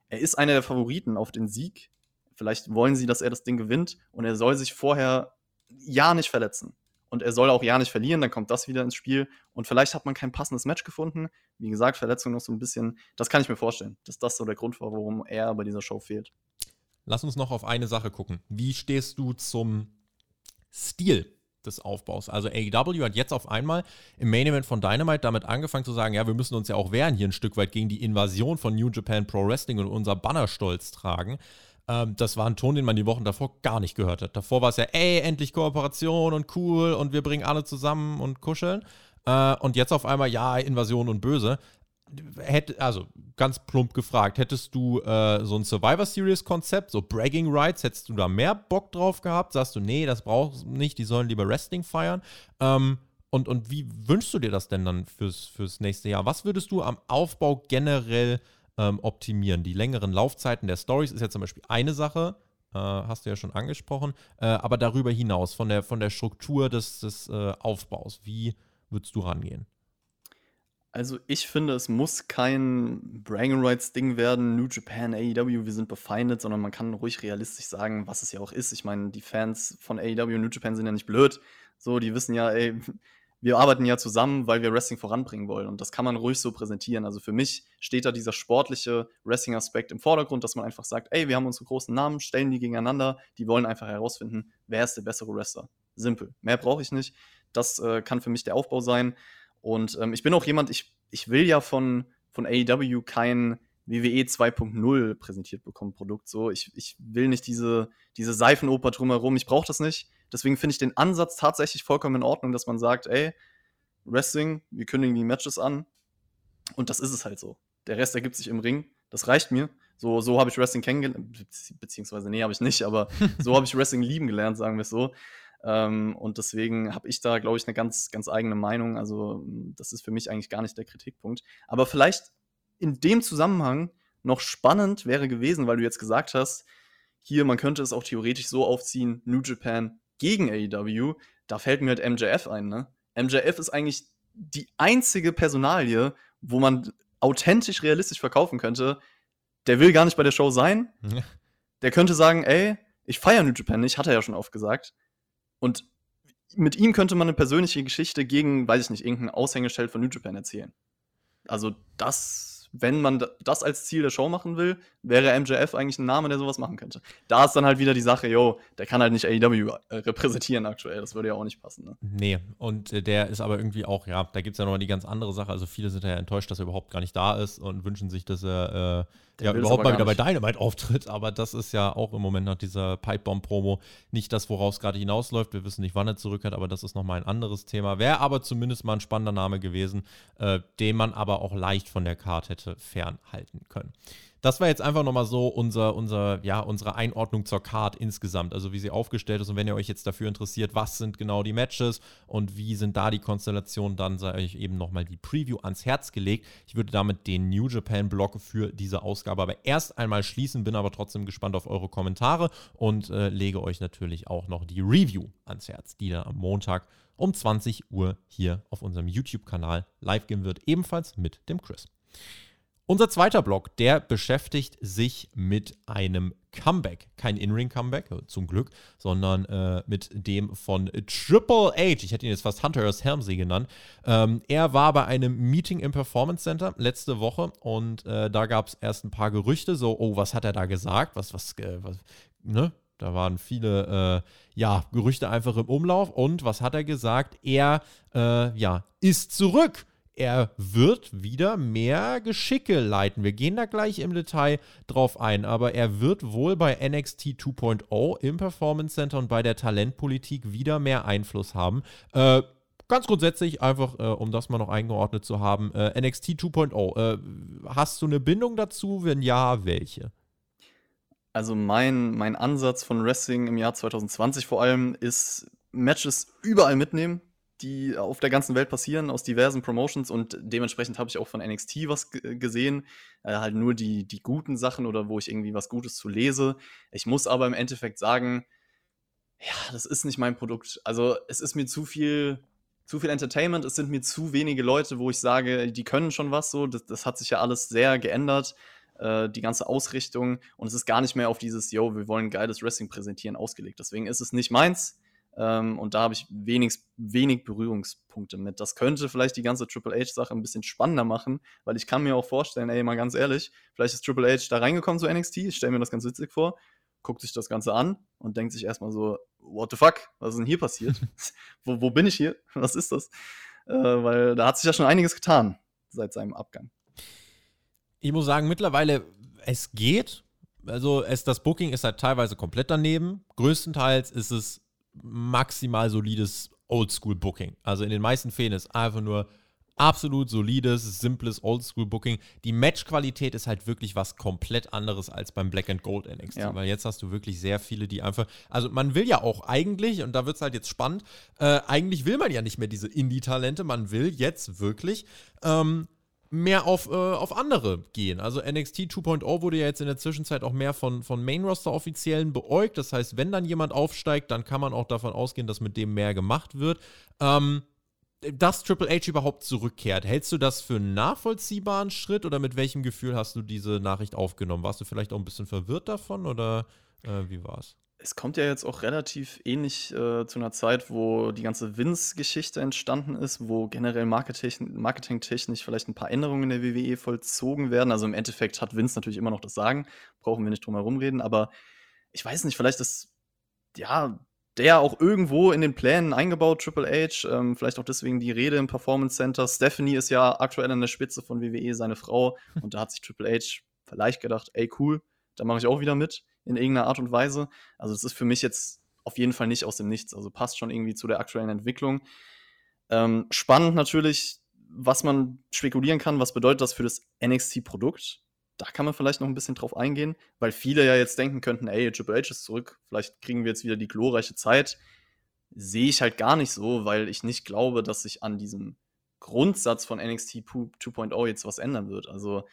er ist einer der Favoriten auf den Sieg. Vielleicht wollen sie, dass er das Ding gewinnt und er soll sich vorher ja nicht verletzen. Und er soll auch ja nicht verlieren, dann kommt das wieder ins Spiel. Und vielleicht hat man kein passendes Match gefunden. Wie gesagt, Verletzung noch so ein bisschen. Das kann ich mir vorstellen, dass das so der Grund war, warum er bei dieser Show fehlt. Lass uns noch auf eine Sache gucken. Wie stehst du zum Stil des Aufbaus. Also AEW hat jetzt auf einmal im Main Event von Dynamite damit angefangen zu sagen, ja, wir müssen uns ja auch wehren hier ein Stück weit gegen die Invasion von New Japan Pro Wrestling und unser Bannerstolz tragen. Ähm, das war ein Ton, den man die Wochen davor gar nicht gehört hat. Davor war es ja, ey, endlich Kooperation und cool und wir bringen alle zusammen und kuscheln. Äh, und jetzt auf einmal, ja, Invasion und Böse hätte, also ganz plump gefragt, hättest du äh, so ein Survivor Series Konzept, so Bragging Rights, hättest du da mehr Bock drauf gehabt? Sagst du, nee, das brauchst du nicht, die sollen lieber Wrestling feiern? Ähm, und, und wie wünschst du dir das denn dann fürs, fürs nächste Jahr? Was würdest du am Aufbau generell ähm, optimieren? Die längeren Laufzeiten der Stories ist ja zum Beispiel eine Sache, äh, hast du ja schon angesprochen, äh, aber darüber hinaus, von der, von der Struktur des, des äh, Aufbaus, wie würdest du rangehen? Also ich finde, es muss kein Bragging Rights Ding werden, New Japan, AEW, wir sind befeindet, sondern man kann ruhig realistisch sagen, was es ja auch ist. Ich meine, die Fans von AEW und New Japan sind ja nicht blöd. So, die wissen ja, ey, wir arbeiten ja zusammen, weil wir Wrestling voranbringen wollen. Und das kann man ruhig so präsentieren. Also für mich steht da dieser sportliche Wrestling-Aspekt im Vordergrund, dass man einfach sagt, ey, wir haben unsere großen Namen, stellen die gegeneinander, die wollen einfach herausfinden, wer ist der bessere Wrestler. Simpel. Mehr brauche ich nicht. Das äh, kann für mich der Aufbau sein. Und ähm, ich bin auch jemand, ich, ich will ja von, von AEW kein WWE 2.0 präsentiert bekommen, Produkt. So, ich, ich will nicht diese, diese Seifenoper drumherum, ich brauche das nicht. Deswegen finde ich den Ansatz tatsächlich vollkommen in Ordnung, dass man sagt, ey, Wrestling, wir kündigen die Matches an. Und das ist es halt so. Der Rest ergibt sich im Ring. Das reicht mir. So, so habe ich Wrestling kennengelernt, beziehungsweise nee, habe ich nicht, aber so habe ich Wrestling lieben gelernt, sagen wir es so. Ähm, und deswegen habe ich da, glaube ich, eine ganz, ganz eigene Meinung. Also, das ist für mich eigentlich gar nicht der Kritikpunkt. Aber vielleicht in dem Zusammenhang noch spannend wäre gewesen, weil du jetzt gesagt hast, hier, man könnte es auch theoretisch so aufziehen, New Japan gegen AEW. Da fällt mir halt MJF ein, ne? MJF ist eigentlich die einzige Personalie, wo man authentisch realistisch verkaufen könnte. Der will gar nicht bei der Show sein. Der könnte sagen, ey, ich feiere New Japan nicht, hat er ja schon oft gesagt. Und mit ihm könnte man eine persönliche Geschichte gegen, weiß ich nicht, irgendein Aushängeschild von New Japan erzählen. Also das wenn man das als Ziel der Show machen will, wäre MJF eigentlich ein Name, der sowas machen könnte. Da ist dann halt wieder die Sache, yo, der kann halt nicht AEW äh, repräsentieren aktuell. Das würde ja auch nicht passen. Ne? Nee, und äh, der ist aber irgendwie auch, ja, da gibt es ja nochmal die ganz andere Sache. Also viele sind ja enttäuscht, dass er überhaupt gar nicht da ist und wünschen sich, dass er äh, ja, überhaupt mal wieder bei Dynamite auftritt. Aber das ist ja auch im Moment nach dieser Pipebomb-Promo nicht das, woraus es gerade hinausläuft. Wir wissen nicht, wann er zurückkehrt, aber das ist nochmal ein anderes Thema. Wäre aber zumindest mal ein spannender Name gewesen, äh, den man aber auch leicht von der Karte hätte fernhalten können. Das war jetzt einfach nochmal so unser, unser, ja, unsere Einordnung zur Card insgesamt, also wie sie aufgestellt ist. Und wenn ihr euch jetzt dafür interessiert, was sind genau die Matches und wie sind da die Konstellationen, dann sei euch eben nochmal die Preview ans Herz gelegt. Ich würde damit den New Japan-Block für diese Ausgabe aber erst einmal schließen, bin aber trotzdem gespannt auf eure Kommentare und äh, lege euch natürlich auch noch die Review ans Herz, die dann am Montag um 20 Uhr hier auf unserem YouTube-Kanal live gehen wird, ebenfalls mit dem Chris. Unser zweiter Block, der beschäftigt sich mit einem Comeback. Kein In-Ring-Comeback, äh, zum Glück, sondern äh, mit dem von Triple H. Ich hätte ihn jetzt fast Hunter S. Helmsey genannt. Ähm, er war bei einem Meeting im Performance Center letzte Woche und äh, da gab es erst ein paar Gerüchte, so, oh, was hat er da gesagt? Was, was, äh, was, ne? Da waren viele, äh, ja, Gerüchte einfach im Umlauf. Und was hat er gesagt? Er, äh, ja, ist zurück er wird wieder mehr Geschicke leiten. Wir gehen da gleich im Detail drauf ein, aber er wird wohl bei NXT 2.0 im Performance Center und bei der Talentpolitik wieder mehr Einfluss haben. Äh, ganz grundsätzlich, einfach äh, um das mal noch eingeordnet zu haben, äh, NXT 2.0, äh, hast du eine Bindung dazu? Wenn ja, welche? Also mein, mein Ansatz von Wrestling im Jahr 2020 vor allem ist Matches überall mitnehmen, die auf der ganzen Welt passieren, aus diversen Promotions und dementsprechend habe ich auch von NXT was gesehen, äh, halt nur die, die guten Sachen oder wo ich irgendwie was Gutes zu lese. Ich muss aber im Endeffekt sagen, ja, das ist nicht mein Produkt. Also es ist mir zu viel, zu viel Entertainment, es sind mir zu wenige Leute, wo ich sage, die können schon was so. Das, das hat sich ja alles sehr geändert, äh, die ganze Ausrichtung und es ist gar nicht mehr auf dieses, yo, wir wollen geiles Wrestling präsentieren ausgelegt. Deswegen ist es nicht meins. Ähm, und da habe ich wenig, wenig Berührungspunkte mit. Das könnte vielleicht die ganze Triple H-Sache ein bisschen spannender machen, weil ich kann mir auch vorstellen, ey, mal ganz ehrlich, vielleicht ist Triple H da reingekommen zu NXT, ich stelle mir das ganz witzig vor, guckt sich das Ganze an und denkt sich erstmal so, what the fuck, was ist denn hier passiert? wo, wo bin ich hier? Was ist das? Äh, weil da hat sich ja schon einiges getan seit seinem Abgang. Ich muss sagen, mittlerweile, es geht. Also es, das Booking ist halt teilweise komplett daneben. Größtenteils ist es maximal solides Oldschool-Booking. Also in den meisten Fällen ist einfach nur absolut solides, simples Oldschool-Booking. Die Matchqualität ist halt wirklich was komplett anderes als beim Black and Gold NXT, ja. weil jetzt hast du wirklich sehr viele, die einfach, also man will ja auch eigentlich, und da wird es halt jetzt spannend, äh, eigentlich will man ja nicht mehr diese Indie-Talente, man will jetzt wirklich ähm, mehr auf, äh, auf andere gehen. Also NXT 2.0 wurde ja jetzt in der Zwischenzeit auch mehr von, von Main-Roster-Offiziellen beäugt. Das heißt, wenn dann jemand aufsteigt, dann kann man auch davon ausgehen, dass mit dem mehr gemacht wird. Ähm, dass Triple H überhaupt zurückkehrt, hältst du das für einen nachvollziehbaren Schritt oder mit welchem Gefühl hast du diese Nachricht aufgenommen? Warst du vielleicht auch ein bisschen verwirrt davon oder äh, wie war's? Es kommt ja jetzt auch relativ ähnlich äh, zu einer Zeit, wo die ganze Vince-Geschichte entstanden ist, wo generell Marketing, marketingtechnisch vielleicht ein paar Änderungen in der WWE vollzogen werden. Also im Endeffekt hat Vince natürlich immer noch das Sagen, brauchen wir nicht drum herum reden, aber ich weiß nicht, vielleicht ist ja der auch irgendwo in den Plänen eingebaut, Triple H, ähm, vielleicht auch deswegen die Rede im Performance Center. Stephanie ist ja aktuell an der Spitze von WWE, seine Frau, und da hat sich Triple H vielleicht gedacht, ey cool, da mache ich auch wieder mit in irgendeiner Art und Weise. Also das ist für mich jetzt auf jeden Fall nicht aus dem Nichts. Also passt schon irgendwie zu der aktuellen Entwicklung. Ähm, spannend natürlich, was man spekulieren kann, was bedeutet das für das NXT-Produkt. Da kann man vielleicht noch ein bisschen drauf eingehen, weil viele ja jetzt denken könnten, ey, Triple H ist zurück, vielleicht kriegen wir jetzt wieder die glorreiche Zeit. Sehe ich halt gar nicht so, weil ich nicht glaube, dass sich an diesem Grundsatz von NXT 2.0 jetzt was ändern wird. Also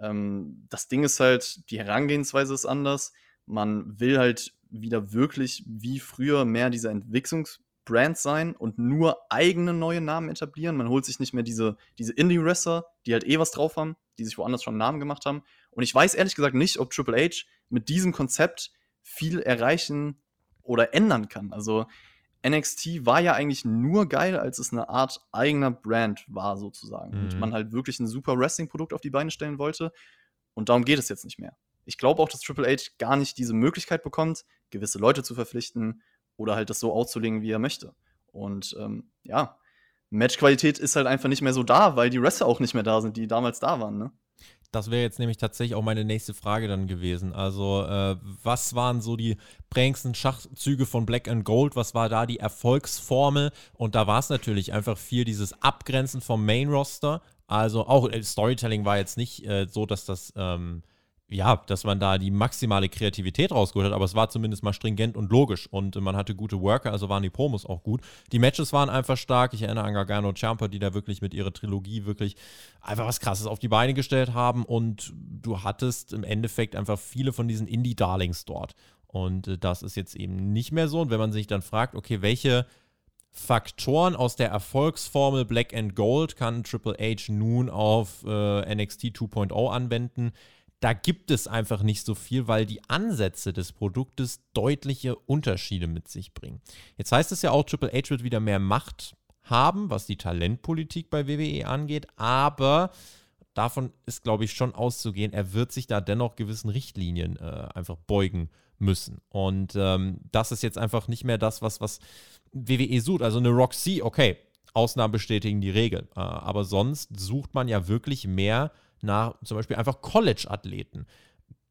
ähm, das Ding ist halt, die Herangehensweise ist anders. Man will halt wieder wirklich wie früher mehr dieser Entwicklungsbrand sein und nur eigene neue Namen etablieren. Man holt sich nicht mehr diese, diese Indie-Wrestler, die halt eh was drauf haben, die sich woanders schon einen Namen gemacht haben. Und ich weiß ehrlich gesagt nicht, ob Triple H mit diesem Konzept viel erreichen oder ändern kann. Also NXT war ja eigentlich nur geil, als es eine Art eigener Brand war, sozusagen. Mhm. Und man halt wirklich ein super Wrestling-Produkt auf die Beine stellen wollte. Und darum geht es jetzt nicht mehr. Ich glaube auch, dass Triple H gar nicht diese Möglichkeit bekommt, gewisse Leute zu verpflichten oder halt das so auszulegen, wie er möchte. Und ähm, ja, Matchqualität ist halt einfach nicht mehr so da, weil die Wrestler auch nicht mehr da sind, die damals da waren, ne? Das wäre jetzt nämlich tatsächlich auch meine nächste Frage dann gewesen. Also, äh, was waren so die prägendsten Schachzüge von Black and Gold? Was war da die Erfolgsformel? Und da war es natürlich einfach viel dieses Abgrenzen vom Main Roster. Also auch äh, Storytelling war jetzt nicht äh, so, dass das ähm, ja, dass man da die maximale Kreativität rausgeholt hat, aber es war zumindest mal stringent und logisch und man hatte gute Worker, also waren die Promos auch gut. Die Matches waren einfach stark. Ich erinnere an Gargano Ciampa, die da wirklich mit ihrer Trilogie wirklich einfach was Krasses auf die Beine gestellt haben und du hattest im Endeffekt einfach viele von diesen Indie-Darlings dort. Und äh, das ist jetzt eben nicht mehr so. Und wenn man sich dann fragt, okay, welche Faktoren aus der Erfolgsformel Black and Gold kann Triple H nun auf äh, NXT 2.0 anwenden? Da gibt es einfach nicht so viel, weil die Ansätze des Produktes deutliche Unterschiede mit sich bringen. Jetzt heißt es ja auch, Triple H wird wieder mehr Macht haben, was die Talentpolitik bei WWE angeht, aber davon ist, glaube ich, schon auszugehen, er wird sich da dennoch gewissen Richtlinien äh, einfach beugen müssen. Und ähm, das ist jetzt einfach nicht mehr das, was, was WWE sucht. Also eine Roxy, okay, Ausnahmen bestätigen die Regel. Äh, aber sonst sucht man ja wirklich mehr nach zum Beispiel einfach College-Athleten.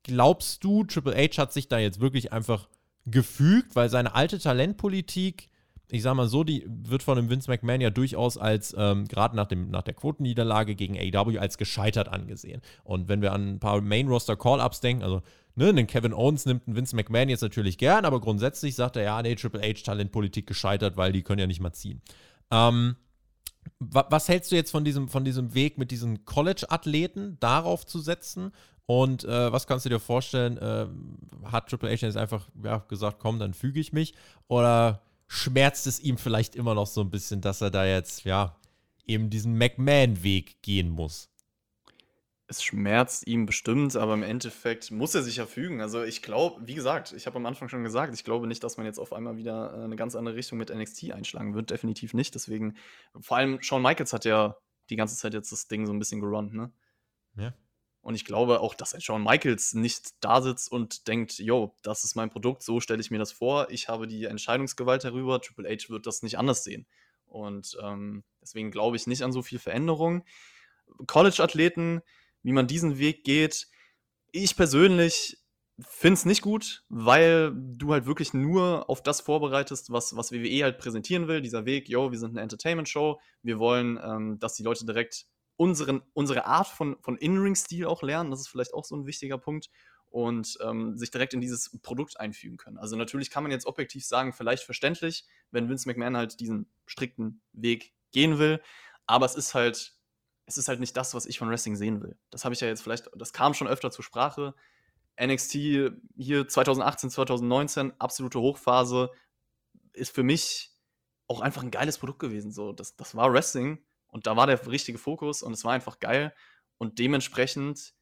Glaubst du, Triple H hat sich da jetzt wirklich einfach gefügt, weil seine alte Talentpolitik, ich sag mal so, die wird von dem Vince McMahon ja durchaus als, ähm, gerade nach, nach der Quotenniederlage gegen AEW, als gescheitert angesehen. Und wenn wir an ein paar Main-Roster-Call-Ups denken, also ne, den Kevin Owens nimmt ein Vince McMahon jetzt natürlich gern, aber grundsätzlich sagt er, ja, nee, Triple H Talentpolitik gescheitert, weil die können ja nicht mal ziehen. Ähm, was hältst du jetzt von diesem, von diesem Weg mit diesen College-Athleten darauf zu setzen? Und äh, was kannst du dir vorstellen? Äh, hat Triple H jetzt einfach ja, gesagt, komm, dann füge ich mich? Oder schmerzt es ihm vielleicht immer noch so ein bisschen, dass er da jetzt, ja, eben diesen McMahon-Weg gehen muss? Es schmerzt ihm bestimmt, aber im Endeffekt muss er sich ja fügen. Also ich glaube, wie gesagt, ich habe am Anfang schon gesagt, ich glaube nicht, dass man jetzt auf einmal wieder äh, eine ganz andere Richtung mit NXT einschlagen wird. Definitiv nicht. Deswegen, vor allem Shawn Michaels hat ja die ganze Zeit jetzt das Ding so ein bisschen gerannt, ne? Ja. Und ich glaube auch, dass ein Shawn Michaels nicht da sitzt und denkt, yo, das ist mein Produkt, so stelle ich mir das vor, ich habe die Entscheidungsgewalt darüber, Triple H wird das nicht anders sehen. Und ähm, deswegen glaube ich nicht an so viel Veränderung. College-Athleten, wie man diesen Weg geht. Ich persönlich finde es nicht gut, weil du halt wirklich nur auf das vorbereitest, was, was WWE halt präsentieren will. Dieser Weg, yo, wir sind eine Entertainment-Show, wir wollen, ähm, dass die Leute direkt unseren, unsere Art von, von In-Ring-Stil auch lernen. Das ist vielleicht auch so ein wichtiger Punkt. Und ähm, sich direkt in dieses Produkt einfügen können. Also natürlich kann man jetzt objektiv sagen, vielleicht verständlich, wenn Vince McMahon halt diesen strikten Weg gehen will. Aber es ist halt es ist halt nicht das, was ich von Wrestling sehen will. Das habe ich ja jetzt vielleicht, das kam schon öfter zur Sprache. NXT hier 2018, 2019, absolute Hochphase, ist für mich auch einfach ein geiles Produkt gewesen. So, das, das war Wrestling und da war der richtige Fokus und es war einfach geil. Und dementsprechend,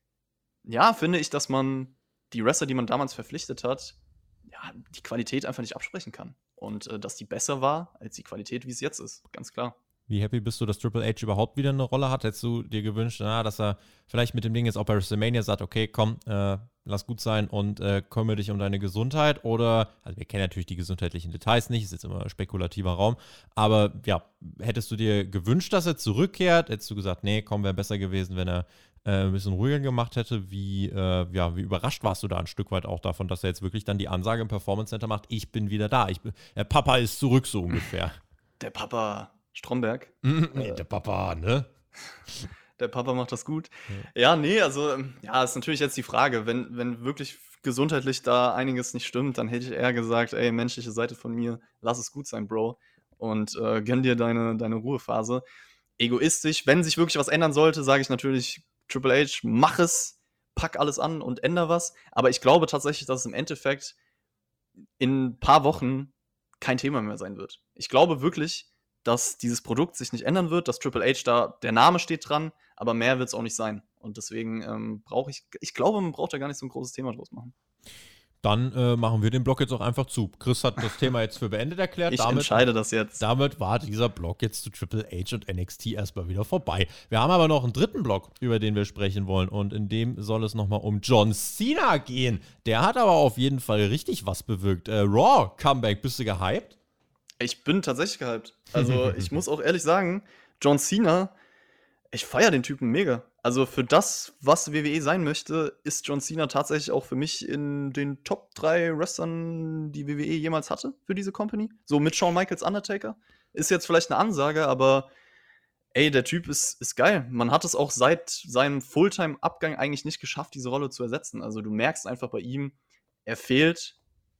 ja, finde ich, dass man die Wrestler, die man damals verpflichtet hat, ja, die Qualität einfach nicht absprechen kann. Und äh, dass die besser war als die Qualität, wie es jetzt ist, ganz klar. Wie happy bist du, dass Triple H überhaupt wieder eine Rolle hat? Hättest du dir gewünscht, na, dass er vielleicht mit dem Ding jetzt auch bei WrestleMania sagt, okay, komm, äh, lass gut sein und äh, kümmere dich um deine Gesundheit? Oder, also wir kennen natürlich die gesundheitlichen Details nicht, ist jetzt immer spekulativer Raum, aber ja, hättest du dir gewünscht, dass er zurückkehrt? Hättest du gesagt, nee, komm, wäre besser gewesen, wenn er äh, ein bisschen ruhiger gemacht hätte? Wie, äh, ja, wie überrascht warst du da ein Stück weit auch davon, dass er jetzt wirklich dann die Ansage im Performance Center macht, ich bin wieder da, ich bin, der Papa ist zurück, so ungefähr. Der Papa Stromberg. nee, äh, der Papa, ne? Der Papa macht das gut. Ja. nee, also, ähm, ja, ist natürlich jetzt die Frage, wenn, wenn wirklich gesundheitlich da einiges nicht stimmt, dann hätte ich eher gesagt, ey, menschliche Seite von mir, lass es gut sein, Bro. Und äh, gönn dir deine, deine Ruhephase. Egoistisch, wenn sich wirklich was ändern sollte, sage ich natürlich, Triple H, mach es, pack alles an und änder was. Aber ich glaube tatsächlich, dass es im Endeffekt in ein paar Wochen kein Thema mehr sein wird. Ich glaube wirklich, dass dieses Produkt sich nicht ändern wird, dass Triple H da, der Name steht dran, aber mehr wird es auch nicht sein. Und deswegen ähm, brauche ich, ich glaube, man braucht da gar nicht so ein großes Thema draus machen. Dann äh, machen wir den Block jetzt auch einfach zu. Chris hat das Thema jetzt für beendet erklärt. Ich damit, entscheide das jetzt. Damit war dieser Block jetzt zu Triple H und NXT erstmal wieder vorbei. Wir haben aber noch einen dritten Block, über den wir sprechen wollen. Und in dem soll es nochmal um John Cena gehen. Der hat aber auf jeden Fall richtig was bewirkt. Äh, Raw Comeback, bist du gehypt? Ich bin tatsächlich gehypt. Also, ich muss auch ehrlich sagen, John Cena, ich feiere den Typen mega. Also, für das, was WWE sein möchte, ist John Cena tatsächlich auch für mich in den Top 3 Wrestlern, die WWE jemals hatte für diese Company. So mit Shawn Michaels Undertaker. Ist jetzt vielleicht eine Ansage, aber ey, der Typ ist, ist geil. Man hat es auch seit seinem Fulltime-Abgang eigentlich nicht geschafft, diese Rolle zu ersetzen. Also, du merkst einfach bei ihm, er fehlt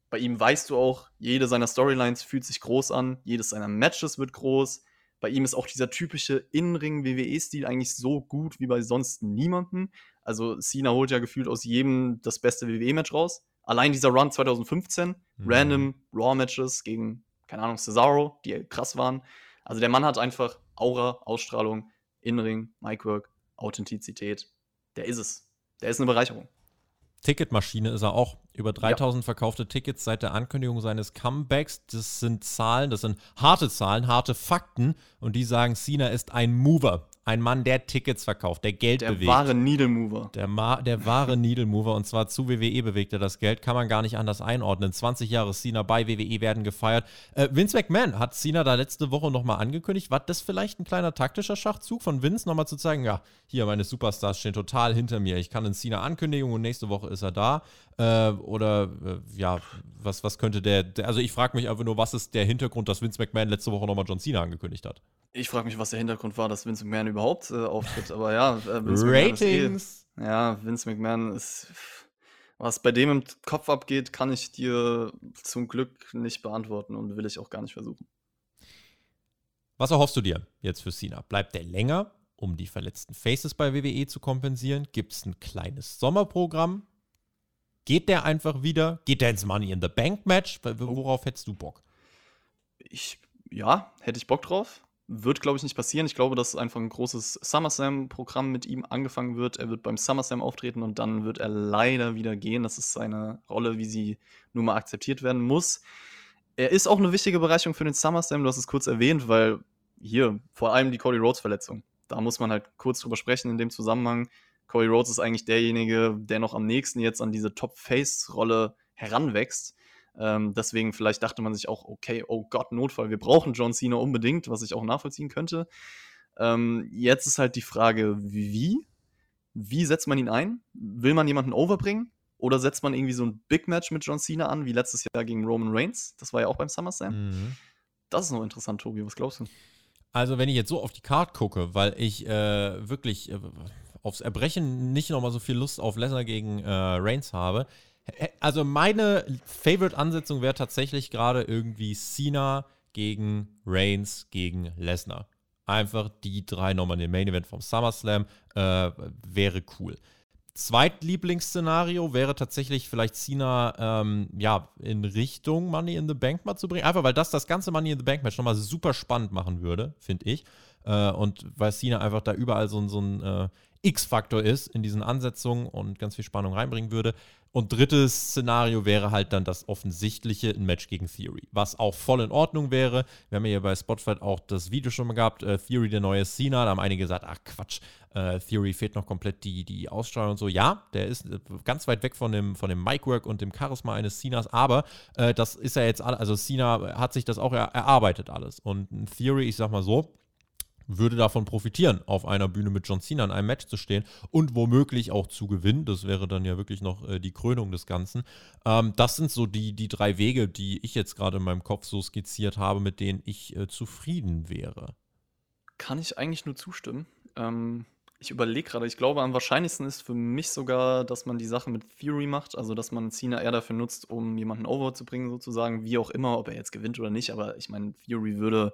bei ihm weißt du auch, jede seiner Storylines fühlt sich groß an, jedes seiner Matches wird groß. Bei ihm ist auch dieser typische In-Ring-WWE-Stil eigentlich so gut wie bei sonst niemandem. Also Cena holt ja gefühlt aus jedem das beste WWE-Match raus. Allein dieser Run 2015, mhm. random Raw-Matches gegen, keine Ahnung, Cesaro, die krass waren. Also der Mann hat einfach Aura, Ausstrahlung, In-Ring, Micwork, Authentizität. Der ist es. Der ist eine Bereicherung. Ticketmaschine ist er auch Über 3000 ja. verkaufte Tickets seit der Ankündigung seines Comebacks. Das sind Zahlen, das sind harte Zahlen, harte Fakten. Und die sagen, Cena ist ein Mover. Ein Mann, der Tickets verkauft, der Geld der bewegt. Der wahre Needle Mover. Der, Ma der wahre Needle Mover. Und zwar zu WWE bewegt er das Geld. Kann man gar nicht anders einordnen. 20 Jahre Cena bei WWE werden gefeiert. Äh, Vince McMahon hat Cena da letzte Woche nochmal angekündigt. War das vielleicht ein kleiner taktischer Schachzug von Vince, nochmal zu zeigen, ja, hier, meine Superstars stehen total hinter mir. Ich kann in Cena Ankündigung und nächste Woche ist er da. Äh, oder äh, ja, was, was könnte der, der also ich frage mich einfach nur, was ist der Hintergrund, dass Vince McMahon letzte Woche nochmal John Cena angekündigt hat? Ich frage mich, was der Hintergrund war, dass Vince McMahon überhaupt äh, auftritt. Aber ja, äh, Vince Ratings. Eh, ja, Vince McMahon ist. Was bei dem im Kopf abgeht, kann ich dir zum Glück nicht beantworten und will ich auch gar nicht versuchen. Was erhoffst du dir jetzt für Cena? Bleibt der länger, um die verletzten Faces bei WWE zu kompensieren? Gibt es ein kleines Sommerprogramm? Geht der einfach wieder? Geht der ins Money in the Bank Match? Worauf hättest du Bock? Ich, ja, hätte ich Bock drauf. Wird, glaube ich, nicht passieren. Ich glaube, dass einfach ein großes SummerSlam-Programm mit ihm angefangen wird. Er wird beim SummerSlam auftreten und dann wird er leider wieder gehen. Das ist seine Rolle, wie sie nun mal akzeptiert werden muss. Er ist auch eine wichtige Bereicherung für den SummerSlam. Du hast es kurz erwähnt, weil hier vor allem die Cody Rhodes-Verletzung. Da muss man halt kurz drüber sprechen in dem Zusammenhang. Cody Rhodes ist eigentlich derjenige, der noch am nächsten jetzt an diese Top-Face-Rolle heranwächst. Ähm, deswegen vielleicht dachte man sich auch, okay, oh Gott, Notfall, wir brauchen John Cena unbedingt, was ich auch nachvollziehen könnte. Ähm, jetzt ist halt die Frage, wie? Wie setzt man ihn ein? Will man jemanden overbringen? Oder setzt man irgendwie so ein Big Match mit John Cena an, wie letztes Jahr gegen Roman Reigns? Das war ja auch beim SummerSlam. Mhm. Das ist noch interessant, Tobi. Was glaubst du? Also, wenn ich jetzt so auf die Card gucke, weil ich äh, wirklich äh, aufs Erbrechen nicht nochmal so viel Lust auf Lesnar gegen äh, Reigns habe, also meine Favorite-Ansetzung wäre tatsächlich gerade irgendwie Cena gegen Reigns gegen Lesnar. Einfach die drei nochmal in den Main Event vom SummerSlam äh, wäre cool. Zweitlieblingsszenario wäre tatsächlich vielleicht Cena ähm, ja, in Richtung Money in the Bank mal zu bringen. Einfach weil das das ganze Money in the Bank Match nochmal super spannend machen würde, finde ich. Äh, und weil Cena einfach da überall so, so ein äh, X-Faktor ist in diesen Ansetzungen und ganz viel Spannung reinbringen würde. Und drittes Szenario wäre halt dann das offensichtliche, ein Match gegen Theory, was auch voll in Ordnung wäre. Wir haben ja hier bei Spotify auch das Video schon mal gehabt, äh, Theory, der neue Cena, da haben einige gesagt, ach Quatsch, äh, Theory fehlt noch komplett die, die Ausstrahlung und so. Ja, der ist äh, ganz weit weg von dem, von dem Micwork und dem Charisma eines Cenas, aber äh, das ist ja jetzt, also Cena hat sich das auch er erarbeitet alles. Und Theory, ich sag mal so, würde davon profitieren, auf einer Bühne mit John Cena in einem Match zu stehen und womöglich auch zu gewinnen. Das wäre dann ja wirklich noch äh, die Krönung des Ganzen. Ähm, das sind so die, die drei Wege, die ich jetzt gerade in meinem Kopf so skizziert habe, mit denen ich äh, zufrieden wäre. Kann ich eigentlich nur zustimmen. Ähm, ich überlege gerade, ich glaube, am wahrscheinlichsten ist für mich sogar, dass man die Sache mit Fury macht, also dass man Cena eher dafür nutzt, um jemanden over zu bringen, sozusagen, wie auch immer, ob er jetzt gewinnt oder nicht. Aber ich meine, Fury würde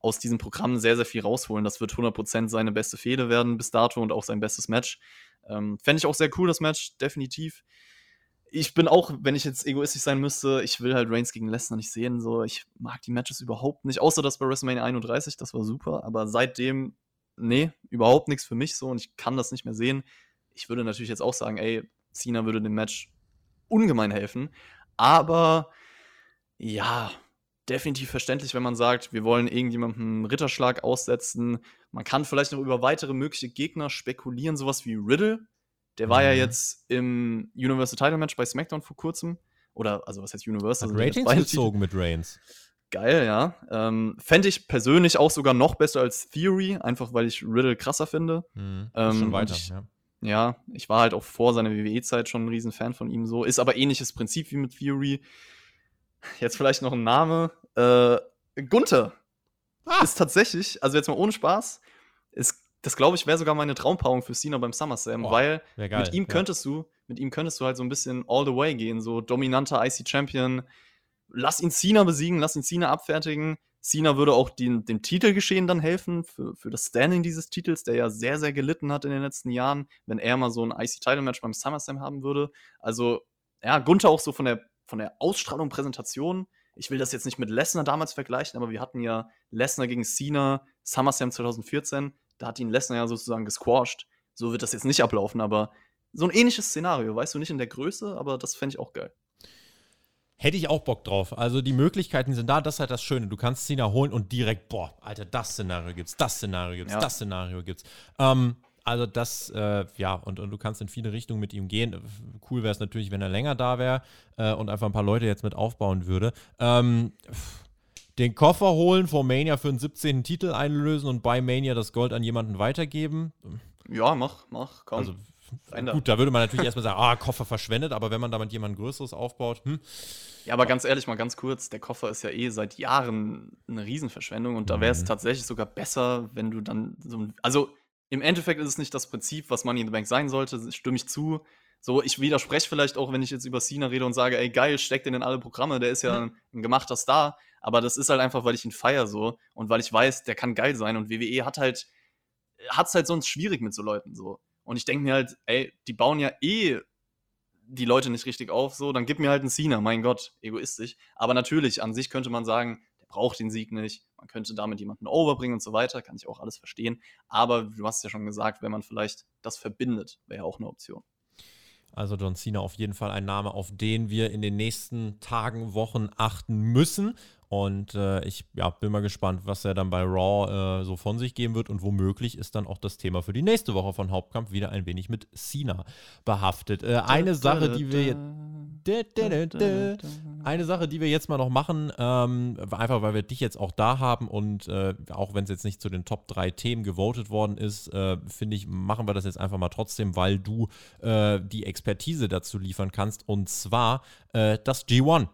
aus diesem Programm sehr, sehr viel rausholen. Das wird 100% seine beste Fehde werden bis dato und auch sein bestes Match. Ähm, Fände ich auch sehr cool, das Match, definitiv. Ich bin auch, wenn ich jetzt egoistisch sein müsste, ich will halt Reigns gegen Lesnar nicht sehen. So, ich mag die Matches überhaupt nicht, außer das bei WrestleMania 31, das war super. Aber seitdem, nee, überhaupt nichts für mich so und ich kann das nicht mehr sehen. Ich würde natürlich jetzt auch sagen, ey, Cena würde dem Match ungemein helfen. Aber ja, definitiv verständlich, wenn man sagt, wir wollen irgendjemandem einen Ritterschlag aussetzen. Man kann vielleicht noch über weitere mögliche Gegner spekulieren, sowas wie Riddle. Der war mhm. ja jetzt im Universal Title Match bei SmackDown vor kurzem. Oder, also was heißt Universal? Hat Ratings gezogen mit Reigns. Geil, ja. Ähm, Fände ich persönlich auch sogar noch besser als Theory, einfach weil ich Riddle krasser finde. Mhm, ähm, schon weiter, ich, ja. Ja, ich war halt auch vor seiner WWE-Zeit schon ein Riesenfan von ihm so. Ist aber ähnliches Prinzip wie mit Theory. Jetzt vielleicht noch ein Name. Äh, Gunther ah. ist tatsächlich, also jetzt mal ohne Spaß, ist, das glaube ich, wäre sogar meine Traumpaarung für Cena beim SummerSlam, oh, weil mit ihm könntest ja. du, mit ihm könntest du halt so ein bisschen all the way gehen, so dominanter IC Champion. Lass ihn Cena besiegen, lass ihn Cena abfertigen. Cena würde auch den, dem Titelgeschehen dann helfen, für, für das Standing dieses Titels, der ja sehr, sehr gelitten hat in den letzten Jahren, wenn er mal so ein IC-Title-Match beim SummerSlam haben würde. Also, ja, Gunther auch so von der von der Ausstrahlung, Präsentation. Ich will das jetzt nicht mit Lesnar damals vergleichen, aber wir hatten ja Lesnar gegen Cena, SummerSlam 2014. Da hat ihn Lesnar ja sozusagen gesquashed. So wird das jetzt nicht ablaufen, aber so ein ähnliches Szenario, weißt du, nicht in der Größe, aber das fände ich auch geil. Hätte ich auch Bock drauf. Also die Möglichkeiten sind da, das ist halt das Schöne. Du kannst Cena holen und direkt, boah, Alter, das Szenario gibt's, das Szenario gibt's, ja. das Szenario gibt's. Ähm, also das, äh, ja, und, und du kannst in viele Richtungen mit ihm gehen. Cool wäre es natürlich, wenn er länger da wäre äh, und einfach ein paar Leute jetzt mit aufbauen würde. Ähm, den Koffer holen, vor Mania für einen 17. Titel einlösen und bei Mania das Gold an jemanden weitergeben. Ja, mach, mach, komm. Also Gut, da würde man natürlich erstmal sagen, ah, Koffer verschwendet, aber wenn man damit jemand Größeres aufbaut, hm. Ja, aber ganz ehrlich, mal ganz kurz, der Koffer ist ja eh seit Jahren eine Riesenverschwendung und da wäre es mhm. tatsächlich sogar besser, wenn du dann so ein. Also im Endeffekt ist es nicht das Prinzip, was Money in the Bank sein sollte, stimme ich zu. So, ich widerspreche vielleicht auch, wenn ich jetzt über Cena rede und sage, ey, geil, steckt den in alle Programme, der ist ja mhm. ein, ein gemachter Star. Aber das ist halt einfach, weil ich ihn feiere so und weil ich weiß, der kann geil sein und WWE hat halt, hat es halt sonst schwierig mit so Leuten so. Und ich denke mir halt, ey, die bauen ja eh die Leute nicht richtig auf, so, dann gib mir halt einen Cena, mein Gott, egoistisch. Aber natürlich, an sich könnte man sagen, braucht den Sieg nicht, man könnte damit jemanden overbringen und so weiter, kann ich auch alles verstehen. Aber du hast ja schon gesagt, wenn man vielleicht das verbindet, wäre ja auch eine Option. Also John Cena auf jeden Fall ein Name, auf den wir in den nächsten Tagen, Wochen achten müssen. Und äh, ich ja, bin mal gespannt, was er dann bei Raw äh, so von sich geben wird. Und womöglich ist dann auch das Thema für die nächste Woche von Hauptkampf wieder ein wenig mit Cena behaftet. Äh, eine Sache, die wir jetzt. Eine Sache, die wir jetzt mal noch machen, ähm, einfach weil wir dich jetzt auch da haben und äh, auch wenn es jetzt nicht zu den Top 3 Themen gewotet worden ist, äh, finde ich, machen wir das jetzt einfach mal trotzdem, weil du äh, die Expertise dazu liefern kannst. Und zwar das G1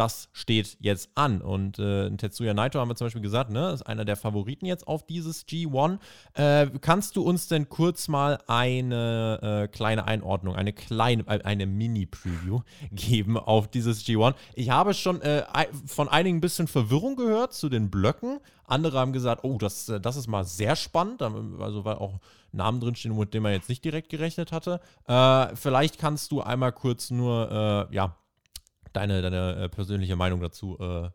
das steht jetzt an. Und äh, Tetsuya Naito haben wir zum Beispiel gesagt, ne, ist einer der Favoriten jetzt auf dieses G1. Äh, kannst du uns denn kurz mal eine äh, kleine Einordnung, eine kleine, äh, eine Mini-Preview geben auf dieses G1? Ich habe schon äh, von einigen ein bisschen Verwirrung gehört zu den Blöcken. Andere haben gesagt, oh, das, äh, das ist mal sehr spannend. Also, weil auch Namen drinstehen, mit denen man jetzt nicht direkt gerechnet hatte. vielleicht kannst du einmal kurz nur, ja, deine, deine äh, persönliche Meinung dazu äh,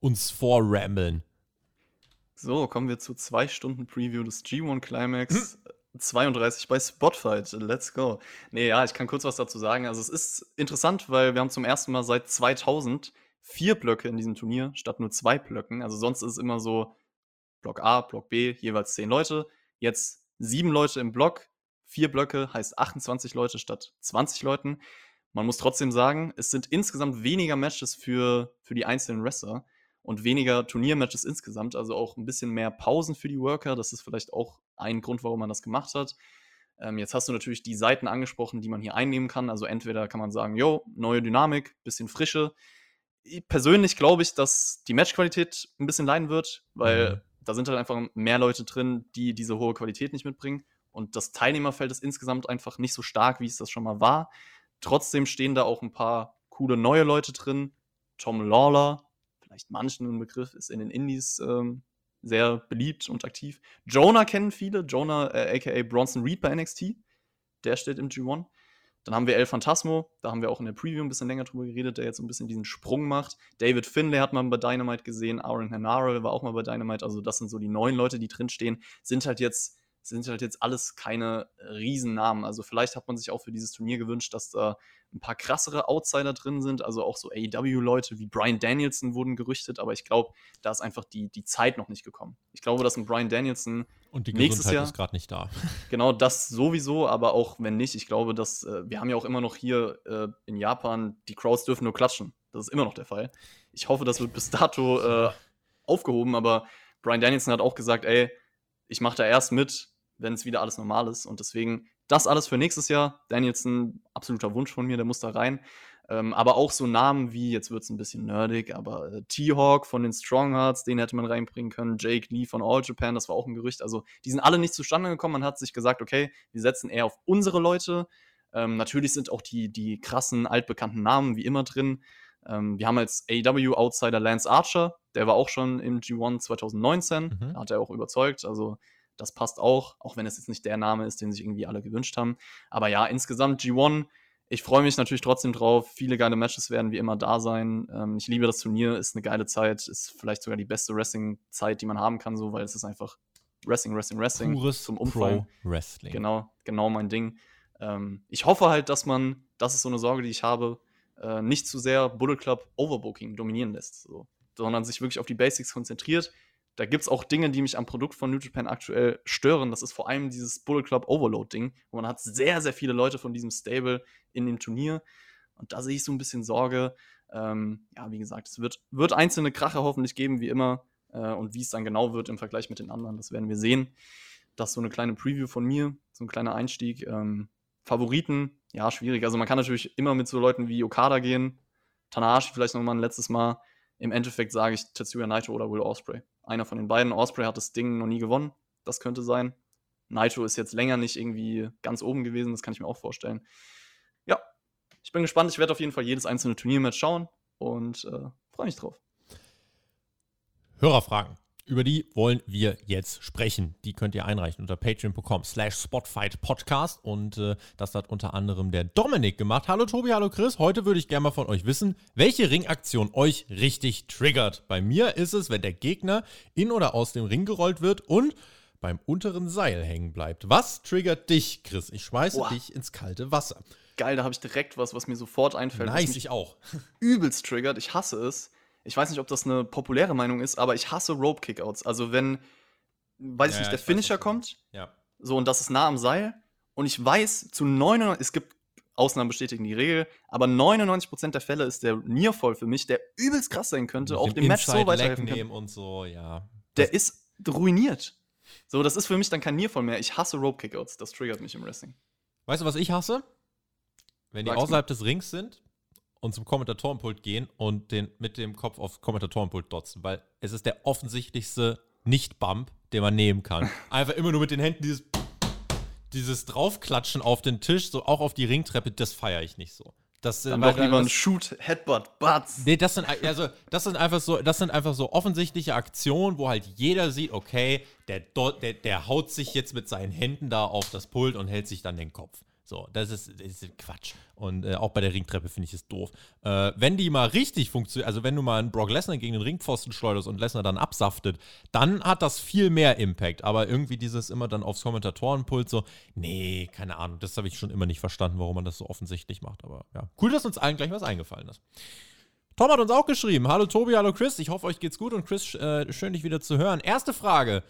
uns vorrambeln. So, kommen wir zu zwei Stunden Preview des G1 Climax. Hm. 32 bei Spotfight. Let's go. Nee, ja, ich kann kurz was dazu sagen. Also, es ist interessant, weil wir haben zum ersten Mal seit 2000 vier Blöcke in diesem Turnier statt nur zwei Blöcken. Also, sonst ist es immer so Block A, Block B, jeweils zehn Leute. Jetzt sieben Leute im Block. Vier Blöcke heißt 28 Leute statt 20 Leuten. Man muss trotzdem sagen, es sind insgesamt weniger Matches für, für die einzelnen Wrestler und weniger Turniermatches insgesamt, also auch ein bisschen mehr Pausen für die Worker. Das ist vielleicht auch ein Grund, warum man das gemacht hat. Ähm, jetzt hast du natürlich die Seiten angesprochen, die man hier einnehmen kann. Also entweder kann man sagen, jo, neue Dynamik, bisschen Frische. Persönlich glaube ich, dass die Matchqualität ein bisschen leiden wird, weil mhm. da sind halt einfach mehr Leute drin, die diese hohe Qualität nicht mitbringen. Und das Teilnehmerfeld ist insgesamt einfach nicht so stark, wie es das schon mal war. Trotzdem stehen da auch ein paar coole neue Leute drin. Tom Lawler, vielleicht manchen ein Begriff, ist in den Indies ähm, sehr beliebt und aktiv. Jonah kennen viele, Jonah, äh, aka Bronson Reed bei NXT. Der steht im G1. Dann haben wir El Phantasmo, da haben wir auch in der Preview ein bisschen länger drüber geredet, der jetzt ein bisschen diesen Sprung macht. David Finlay hat man bei Dynamite gesehen, Aaron Hanara war auch mal bei Dynamite, also das sind so die neuen Leute, die drinstehen, sind halt jetzt sind halt jetzt alles keine Riesennamen. Also vielleicht hat man sich auch für dieses Turnier gewünscht, dass da ein paar krassere Outsider drin sind. Also auch so AEW-Leute wie Brian Danielson wurden gerüchtet, aber ich glaube, da ist einfach die, die Zeit noch nicht gekommen. Ich glaube, dass ein Brian Danielson und die nächstes Gesundheit Jahr, ist gerade nicht da. Genau, das sowieso, aber auch wenn nicht, ich glaube, dass äh, wir haben ja auch immer noch hier äh, in Japan, die Crowds dürfen nur klatschen. Das ist immer noch der Fall. Ich hoffe, das wird bis dato äh, aufgehoben, aber Brian Danielson hat auch gesagt, ey, ich mache da erst mit, wenn es wieder alles normal ist. Und deswegen das alles für nächstes Jahr. Danielson, absoluter Wunsch von mir, der muss da rein. Ähm, aber auch so Namen wie, jetzt wird es ein bisschen nerdig, aber äh, T-Hawk von den Stronghearts, den hätte man reinbringen können. Jake Lee von All Japan, das war auch ein Gerücht. Also, die sind alle nicht zustande gekommen. Man hat sich gesagt, okay, wir setzen eher auf unsere Leute. Ähm, natürlich sind auch die, die krassen, altbekannten Namen wie immer drin. Ähm, wir haben als AEW-Outsider Lance Archer, der war auch schon im G1 2019, mhm. hat er auch überzeugt. Also, das passt auch, auch wenn es jetzt nicht der Name ist, den sich irgendwie alle gewünscht haben. Aber ja, insgesamt G1, ich freue mich natürlich trotzdem drauf. Viele geile Matches werden wie immer da sein. Ähm, ich liebe das Turnier, ist eine geile Zeit, ist vielleicht sogar die beste Wrestling-Zeit, die man haben kann, so, weil es ist einfach Wrestling, Wrestling, Wrestling Pures zum Umfallen. Pro Wrestling. Genau, genau mein Ding. Ähm, ich hoffe halt, dass man, das ist so eine Sorge, die ich habe, äh, nicht zu sehr Bullet Club Overbooking dominieren lässt, so, sondern sich wirklich auf die Basics konzentriert. Da gibt es auch Dinge, die mich am Produkt von New Japan aktuell stören. Das ist vor allem dieses Bullet Club Overload-Ding, wo man hat sehr, sehr viele Leute von diesem Stable in dem Turnier. Und da sehe ich so ein bisschen Sorge. Ähm, ja, wie gesagt, es wird, wird einzelne Kracher hoffentlich geben, wie immer. Äh, und wie es dann genau wird im Vergleich mit den anderen, das werden wir sehen. Das ist so eine kleine Preview von mir, so ein kleiner Einstieg. Ähm, Favoriten, ja, schwierig. Also man kann natürlich immer mit so Leuten wie Okada gehen, Tanahashi vielleicht nochmal ein letztes Mal. Im Endeffekt sage ich Tetsuya Naito oder Will Osprey. Einer von den beiden. Osprey hat das Ding noch nie gewonnen. Das könnte sein. Naito ist jetzt länger nicht irgendwie ganz oben gewesen, das kann ich mir auch vorstellen. Ja, ich bin gespannt. Ich werde auf jeden Fall jedes einzelne Turniermatch schauen und äh, freue mich drauf. Hörerfragen. Über die wollen wir jetzt sprechen. Die könnt ihr einreichen unter patreon.com slash spotfightpodcast und äh, das hat unter anderem der Dominik gemacht. Hallo Tobi, hallo Chris. Heute würde ich gerne mal von euch wissen, welche Ringaktion euch richtig triggert. Bei mir ist es, wenn der Gegner in oder aus dem Ring gerollt wird und beim unteren Seil hängen bleibt. Was triggert dich, Chris? Ich schmeiße Boah. dich ins kalte Wasser. Geil, da habe ich direkt was, was mir sofort einfällt. Nice, ich auch. Übelst triggert. Ich hasse es ich weiß nicht, ob das eine populäre Meinung ist, aber ich hasse Rope Kickouts. Also wenn, weiß ich ja, nicht, der ich Finisher kommt, ja. so und das ist nah am Seil und ich weiß zu 99, es gibt Ausnahmen bestätigen die Regel, aber 99% der Fälle ist der Nearfall für mich, der übelst krass sein könnte, auch dem Match so weiterhelfen kann. und so, ja. Der das ist ruiniert. So, das ist für mich dann kein Nearfall mehr. Ich hasse Rope Kickouts, das triggert mich im Wrestling. Weißt du, was ich hasse? Wenn Sag's die außerhalb mir. des Rings sind und zum Kommentatorenpult gehen und den mit dem Kopf aufs Kommentatorenpult dotzen, weil es ist der offensichtlichste Nicht-Bump, den man nehmen kann. Einfach immer nur mit den Händen dieses, dieses Draufklatschen auf den Tisch, so auch auf die Ringtreppe, das feiere ich nicht so. Das, dann doch lieber ein Shoot, Headbutt, Butts. Nee, das sind, also, das sind einfach so, das sind einfach so offensichtliche Aktionen, wo halt jeder sieht, okay, der, der, der haut sich jetzt mit seinen Händen da auf das Pult und hält sich dann den Kopf. So, das ist, das ist Quatsch. Und äh, auch bei der Ringtreppe finde ich es doof. Äh, wenn die mal richtig funktioniert, also wenn du mal einen Brock Lesnar gegen den Ringpfosten schleuderst und Lesnar dann absaftet, dann hat das viel mehr Impact. Aber irgendwie dieses immer dann aufs Kommentatorenpult so, nee, keine Ahnung, das habe ich schon immer nicht verstanden, warum man das so offensichtlich macht. Aber ja, cool, dass uns allen gleich was eingefallen ist. Tom hat uns auch geschrieben. Hallo Tobi, hallo Chris. Ich hoffe, euch geht's gut und Chris, äh, schön dich wieder zu hören. Erste Frage.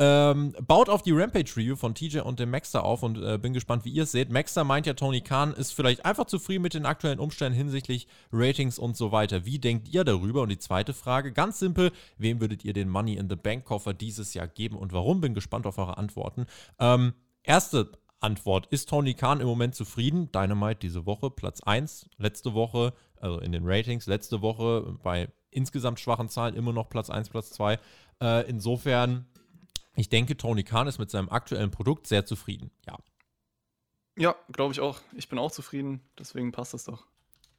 Ähm, baut auf die Rampage-Review von TJ und dem Maxter auf und äh, bin gespannt, wie ihr es seht. Maxter meint ja, Tony Khan ist vielleicht einfach zufrieden mit den aktuellen Umständen hinsichtlich Ratings und so weiter. Wie denkt ihr darüber? Und die zweite Frage, ganz simpel, wem würdet ihr den Money in the Bank-Koffer dieses Jahr geben und warum? Bin gespannt auf eure Antworten. Ähm, erste Antwort, ist Tony Khan im Moment zufrieden? Dynamite diese Woche, Platz 1, letzte Woche, also in den Ratings, letzte Woche bei insgesamt schwachen Zahlen immer noch Platz 1, Platz 2. Äh, insofern ich denke, Tony Khan ist mit seinem aktuellen Produkt sehr zufrieden. Ja. Ja, glaube ich auch. Ich bin auch zufrieden, deswegen passt das doch.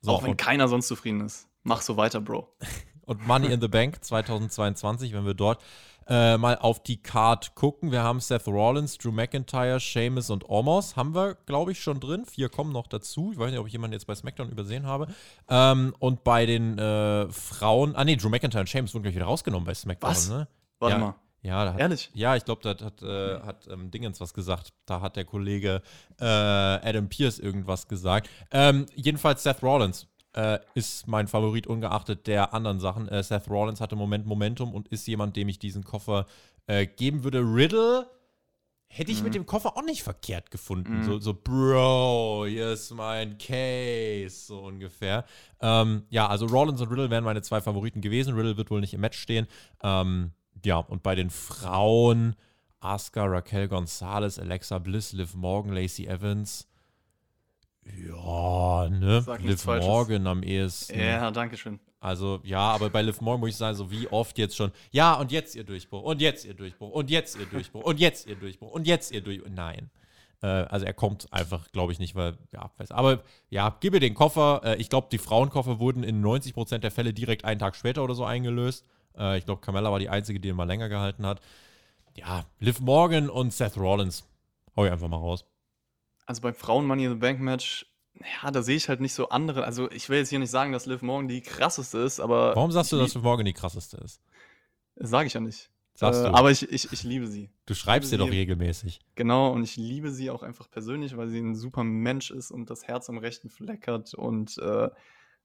So, auch wenn keiner sonst zufrieden ist. Mach so weiter, Bro. und Money in the Bank 2022, wenn wir dort äh, mal auf die Card gucken. Wir haben Seth Rollins, Drew McIntyre, Sheamus und Omos. Haben wir, glaube ich, schon drin. Vier kommen noch dazu. Ich weiß nicht, ob ich jemanden jetzt bei SmackDown übersehen habe. Ähm, und bei den äh, Frauen, ah nee, Drew McIntyre und Sheamus wurden gleich wieder rausgenommen bei SmackDown. Was? Ne? Warte ja. mal. Ja, da hat, Ehrlich? Ja, ich glaube, da hat, äh, hat ähm, Dingens was gesagt. Da hat der Kollege äh, Adam Pierce irgendwas gesagt. Ähm, jedenfalls Seth Rollins äh, ist mein Favorit, ungeachtet der anderen Sachen. Äh, Seth Rollins hatte im Moment Momentum und ist jemand, dem ich diesen Koffer äh, geben würde. Riddle hätte ich mhm. mit dem Koffer auch nicht verkehrt gefunden. Mhm. So, so, Bro, hier ist mein Case, so ungefähr. Ähm, ja, also Rollins und Riddle wären meine zwei Favoriten gewesen. Riddle wird wohl nicht im Match stehen. Ähm, ja, und bei den Frauen Asuka, Raquel Gonzalez, Alexa Bliss, Liv Morgan, Lacey Evans. Ja, ne? Liv Morgan am ehesten. Ja, danke schön. Also, ja, aber bei Liv Morgan muss ich sagen, so wie oft jetzt schon, ja, und jetzt ihr Durchbruch, und jetzt ihr Durchbruch, und jetzt ihr Durchbruch, und jetzt ihr Durchbruch, und jetzt ihr Durchbruch. Nein. Äh, also er kommt einfach, glaube ich, nicht, weil, ja, aber ja, gib mir den Koffer. Äh, ich glaube, die Frauenkoffer wurden in 90% der Fälle direkt einen Tag später oder so eingelöst. Äh, ich glaube, Carmella war die einzige, die ihn mal länger gehalten hat. Ja, Liv Morgan und Seth Rollins. Hau ich einfach mal raus. Also beim Frauen Money in the Bank Match, ja, da sehe ich halt nicht so andere. Also ich will jetzt hier nicht sagen, dass Liv Morgan die krasseste ist, aber. Warum sagst du, dass Liv Morgan die krasseste ist? Sage ich ja nicht. Sagst äh, du. Aber ich, ich, ich liebe sie. Du schreibst sie doch regelmäßig. Genau, und ich liebe sie auch einfach persönlich, weil sie ein super Mensch ist und das Herz am rechten Fleck hat und äh,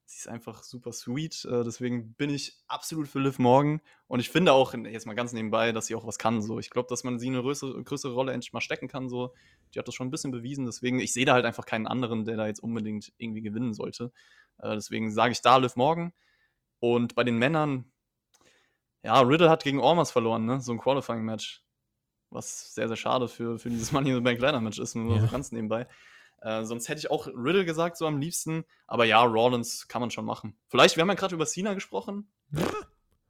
sie ist einfach super sweet. Äh, deswegen bin ich absolut für Liv Morgan und ich finde auch, jetzt mal ganz nebenbei, dass sie auch was kann. So. Ich glaube, dass man sie eine größere, größere Rolle endlich mal stecken kann. So. Die hat das schon ein bisschen bewiesen, deswegen, ich sehe da halt einfach keinen anderen, der da jetzt unbedingt irgendwie gewinnen sollte. Äh, deswegen sage ich da Liv Morgan. Und bei den Männern, ja, Riddle hat gegen Ormas verloren, ne? So ein Qualifying-Match. Was sehr, sehr schade für, für dieses Money in the Bank Ladder-Match ist, nur ja. so ganz nebenbei. Äh, sonst hätte ich auch Riddle gesagt, so am liebsten. Aber ja, Rollins kann man schon machen. Vielleicht, wir haben ja gerade über Cena gesprochen.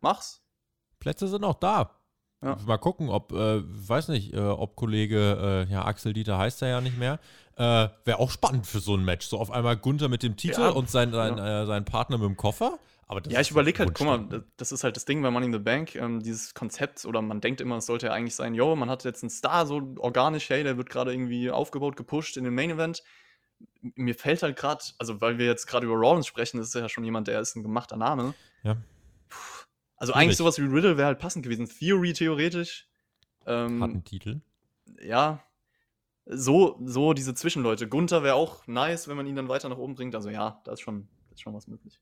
Mach's. Plätze sind auch da. Ja. Mal gucken, ob, äh, weiß nicht, äh, ob Kollege, äh, ja, Axel Dieter heißt er ja nicht mehr. Äh, Wäre auch spannend für so ein Match. So auf einmal Gunther mit dem Titel ja. und sein, sein, ja. sein Partner mit dem Koffer ja, ich überlege halt, guck mal, das ist halt das Ding bei Money in the Bank, ähm, dieses Konzept, oder man denkt immer, es sollte ja eigentlich sein, yo, man hat jetzt einen Star so organisch, hey, der wird gerade irgendwie aufgebaut, gepusht in den Main Event. Mir fällt halt gerade, also weil wir jetzt gerade über Rollins sprechen, das ist ja schon jemand, der ist ein gemachter Name. Ja. Puh. Also Schwierig. eigentlich sowas wie Riddle wäre halt passend gewesen. Theory theoretisch. Ähm, hat einen Titel. Ja. So, so diese Zwischenleute. Gunther wäre auch nice, wenn man ihn dann weiter nach oben bringt. Also ja, da ist schon, da ist schon was möglich.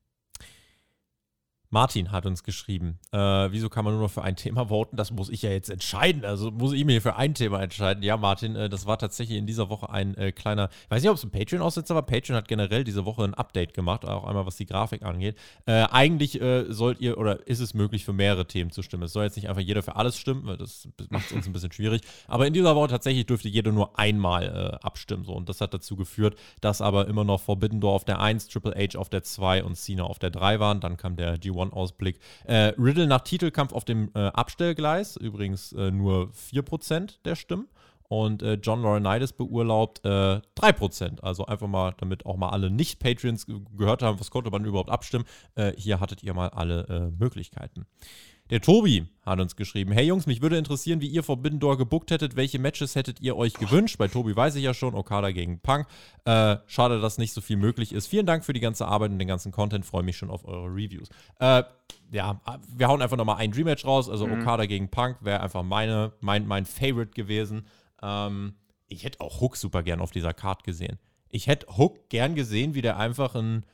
Martin hat uns geschrieben, äh, wieso kann man nur noch für ein Thema voten? Das muss ich ja jetzt entscheiden. Also muss ich mir für ein Thema entscheiden. Ja, Martin, äh, das war tatsächlich in dieser Woche ein äh, kleiner, ich weiß nicht, ob es ein Patreon-Aussetzer war. Patreon hat generell diese Woche ein Update gemacht, auch einmal was die Grafik angeht. Äh, eigentlich äh, sollt ihr oder ist es möglich, für mehrere Themen zu stimmen. Es soll jetzt nicht einfach jeder für alles stimmen, weil das macht es uns ein bisschen schwierig. Aber in dieser Woche tatsächlich dürfte jeder nur einmal äh, abstimmen. So. Und das hat dazu geführt, dass aber immer noch Forbidden Door auf der 1, Triple H auf der 2 und Cena auf der 3 waren. Dann kam der G1 One-Ausblick. Äh, Riddle nach Titelkampf auf dem äh, Abstellgleis, übrigens äh, nur 4% der Stimmen. Und äh, John Laurinaitis beurlaubt äh, 3%. Also einfach mal, damit auch mal alle Nicht-Patreons gehört haben, was konnte man überhaupt abstimmen. Äh, hier hattet ihr mal alle Möglichkeiten. Der Tobi hat uns geschrieben: Hey Jungs, mich würde interessieren, wie ihr Forbidden Door gebuckt hättet. Welche Matches hättet ihr euch gewünscht? Bei Tobi weiß ich ja schon, Okada gegen Punk. Äh, schade, dass nicht so viel möglich ist. Vielen Dank für die ganze Arbeit und den ganzen Content. Freue mich schon auf eure Reviews. Äh, ja, wir hauen einfach nochmal ein Dream-Match raus. Also mhm. Okada gegen Punk wäre einfach meine, mein, mein Favorite gewesen. Ähm, ich hätte auch Hook super gern auf dieser Card gesehen. Ich hätte Hook gern gesehen, wie der einfach einen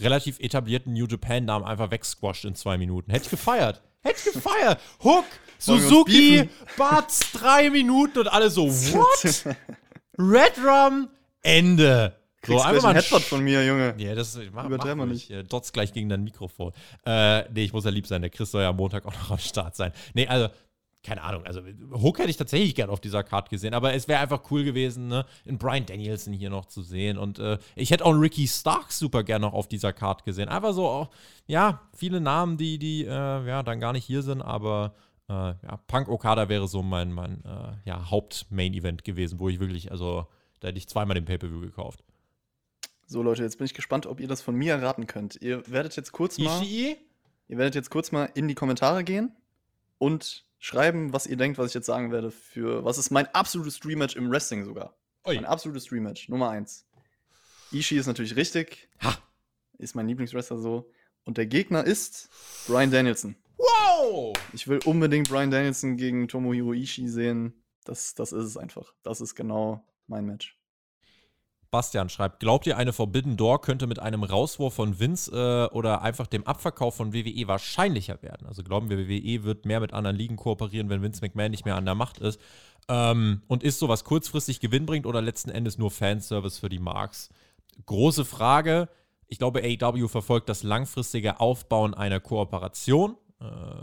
relativ etablierten New Japan-Namen einfach wegsquasht in zwei Minuten. Hätte ich gefeiert. Hätte gefeiert. Hook, Suzuki, Bats, drei Minuten und alle so, what? Red Rum, Ende. So, einfach mal ein Headshot von mir, Junge. Ja, das mach, Übertreiben wir nicht. Dots gleich gegen dein Mikrofon. Äh, nee, ich muss ja lieb sein. Der Chris soll ja am Montag auch noch am Start sein. Nee, also, keine Ahnung. Also, Hook hätte ich tatsächlich gern auf dieser Card gesehen, aber es wäre einfach cool gewesen, ne, in Brian Danielson hier noch zu sehen. Und äh, ich hätte auch einen Ricky Stark super gern noch auf dieser Card gesehen. Einfach so, auch, ja, viele Namen, die, die, äh, ja, dann gar nicht hier sind, aber. Äh, ja, Punk Okada wäre so mein, mein äh, ja, Haupt-Main-Event gewesen, wo ich wirklich, also da hätte ich zweimal den Pay-Per-View gekauft. So, Leute, jetzt bin ich gespannt, ob ihr das von mir erraten könnt. Ihr werdet jetzt kurz mal. Ishii? Ihr werdet jetzt kurz mal in die Kommentare gehen und schreiben, was ihr denkt, was ich jetzt sagen werde. Für was ist mein absolutes Dream-Match im Wrestling sogar? Oi. Mein absolutes Dream-Match, Nummer 1. Ishii ist natürlich richtig. Ha! Ist mein Lieblingswrestler so. Und der Gegner ist Brian Danielson. Wow! Ich will unbedingt Brian Danielson gegen Tomohiro Ishii sehen. Das, das ist es einfach. Das ist genau mein Match. Bastian schreibt, glaubt ihr, eine Forbidden Door könnte mit einem Rauswurf von Vince äh, oder einfach dem Abverkauf von WWE wahrscheinlicher werden? Also glauben wir, WWE wird mehr mit anderen Ligen kooperieren, wenn Vince McMahon nicht mehr an der Macht ist? Ähm, und ist sowas kurzfristig Gewinn bringt oder letzten Endes nur Fanservice für die Marks? Große Frage. Ich glaube, AEW verfolgt das langfristige Aufbauen einer Kooperation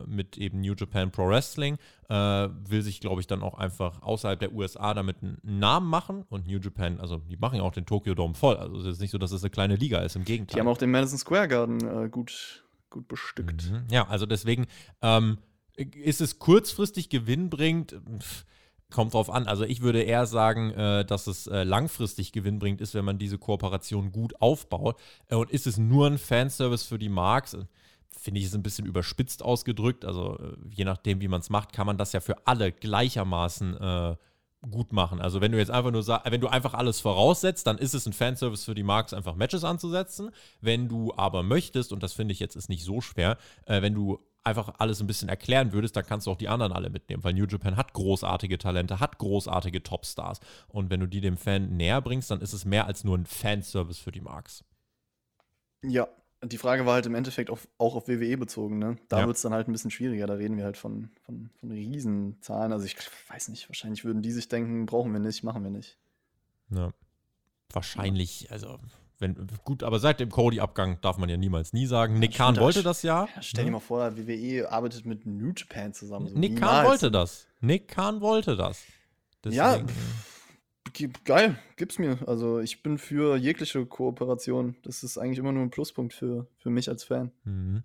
mit eben New Japan Pro Wrestling, äh, will sich, glaube ich, dann auch einfach außerhalb der USA damit einen Namen machen. Und New Japan, also die machen ja auch den Tokyo Dome voll. Also es ist nicht so, dass es eine kleine Liga ist, im Gegenteil. Die haben auch den Madison Square Garden äh, gut, gut bestückt. Mhm. Ja, also deswegen ähm, ist es kurzfristig gewinnbringend. Kommt drauf an. Also ich würde eher sagen, äh, dass es äh, langfristig gewinnbringend ist, wenn man diese Kooperation gut aufbaut. Äh, und ist es nur ein Fanservice für die Marks? Finde ich, ist ein bisschen überspitzt ausgedrückt. Also äh, je nachdem, wie man es macht, kann man das ja für alle gleichermaßen äh, gut machen. Also wenn du jetzt einfach nur sagst, wenn du einfach alles voraussetzt, dann ist es ein Fanservice für die Marks, einfach Matches anzusetzen. Wenn du aber möchtest, und das finde ich jetzt ist nicht so schwer, äh, wenn du einfach alles ein bisschen erklären würdest, dann kannst du auch die anderen alle mitnehmen, weil New Japan hat großartige Talente, hat großartige Topstars. Und wenn du die dem Fan näher bringst, dann ist es mehr als nur ein Fanservice für die Marks. Ja, die Frage war halt im Endeffekt auf, auch auf WWE bezogen, ne? Da ja. wird es dann halt ein bisschen schwieriger. Da reden wir halt von, von, von Riesenzahlen. Also ich weiß nicht, wahrscheinlich würden die sich denken, brauchen wir nicht, machen wir nicht. Ja. Wahrscheinlich, also wenn, gut, aber seit dem Cody-Abgang darf man ja niemals nie sagen. Nick Khan wollte das ja. ja stell dir ne? mal vor, WWE arbeitet mit New Japan zusammen. So Nick Khan wollte das. Nick Khan wollte das. Deswegen, ja, geil, gib's mir. Also ich bin für jegliche Kooperation. Das ist eigentlich immer nur ein Pluspunkt für, für mich als Fan. Mhm.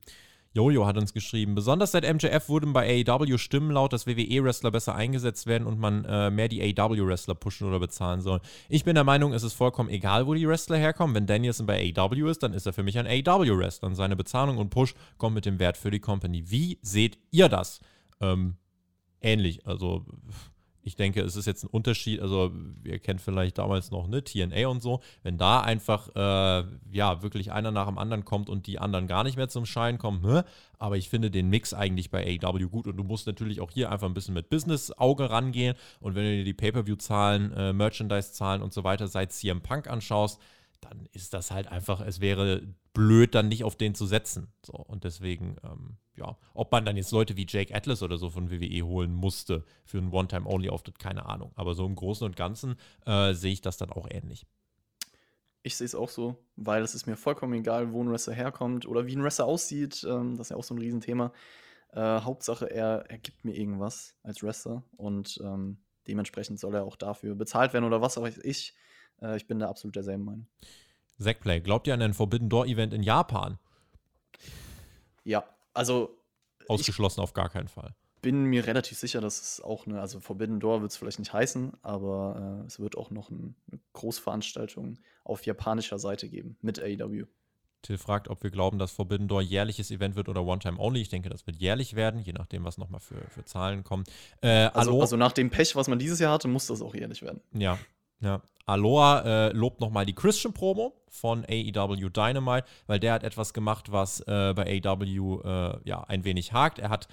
Jojo hat uns geschrieben, besonders seit MJF wurden bei AEW Stimmen laut, dass WWE-Wrestler besser eingesetzt werden und man äh, mehr die AEW-Wrestler pushen oder bezahlen soll. Ich bin der Meinung, es ist vollkommen egal, wo die Wrestler herkommen. Wenn Danielson bei AEW ist, dann ist er für mich ein AEW-Wrestler und seine Bezahlung und Push kommt mit dem Wert für die Company. Wie seht ihr das? Ähm, ähnlich, also ich denke, es ist jetzt ein Unterschied. Also, ihr kennt vielleicht damals noch ne, TNA und so. Wenn da einfach, äh, ja, wirklich einer nach dem anderen kommt und die anderen gar nicht mehr zum Schein kommen, ne? aber ich finde den Mix eigentlich bei AEW gut und du musst natürlich auch hier einfach ein bisschen mit Business-Auge rangehen. Und wenn du dir die Pay-Per-View-Zahlen, äh, Merchandise-Zahlen und so weiter seit CM Punk anschaust, dann ist das halt einfach, es wäre blöd, dann nicht auf den zu setzen. So, und deswegen, ähm, ja, ob man dann jetzt Leute wie Jake Atlas oder so von WWE holen musste für einen One-Time-Only-Auftritt, keine Ahnung. Aber so im Großen und Ganzen äh, sehe ich das dann auch ähnlich. Ich sehe es auch so, weil es ist mir vollkommen egal, wo ein Wrestler herkommt oder wie ein Wrestler aussieht. Ähm, das ist ja auch so ein Riesenthema. Äh, Hauptsache, er, er gibt mir irgendwas als Wrestler und ähm, dementsprechend soll er auch dafür bezahlt werden oder was weiß ich. Äh, ich bin da absolut derselben Meinung. Zackplay, glaubt ihr an ein Forbidden Door Event in Japan? Ja, also. Ausgeschlossen auf gar keinen Fall. Bin mir relativ sicher, dass es auch eine, also Forbidden Door wird es vielleicht nicht heißen, aber äh, es wird auch noch ein, eine Großveranstaltung auf japanischer Seite geben mit AEW. Till fragt, ob wir glauben, dass Forbidden Door jährliches Event wird oder One-Time-Only. Ich denke, das wird jährlich werden, je nachdem, was nochmal für, für Zahlen kommen. Äh, also, also, nach dem Pech, was man dieses Jahr hatte, muss das auch jährlich werden. Ja, ja. Aloha äh, lobt nochmal die Christian-Promo von AEW Dynamite, weil der hat etwas gemacht, was äh, bei AEW äh, ja, ein wenig hakt. Er hat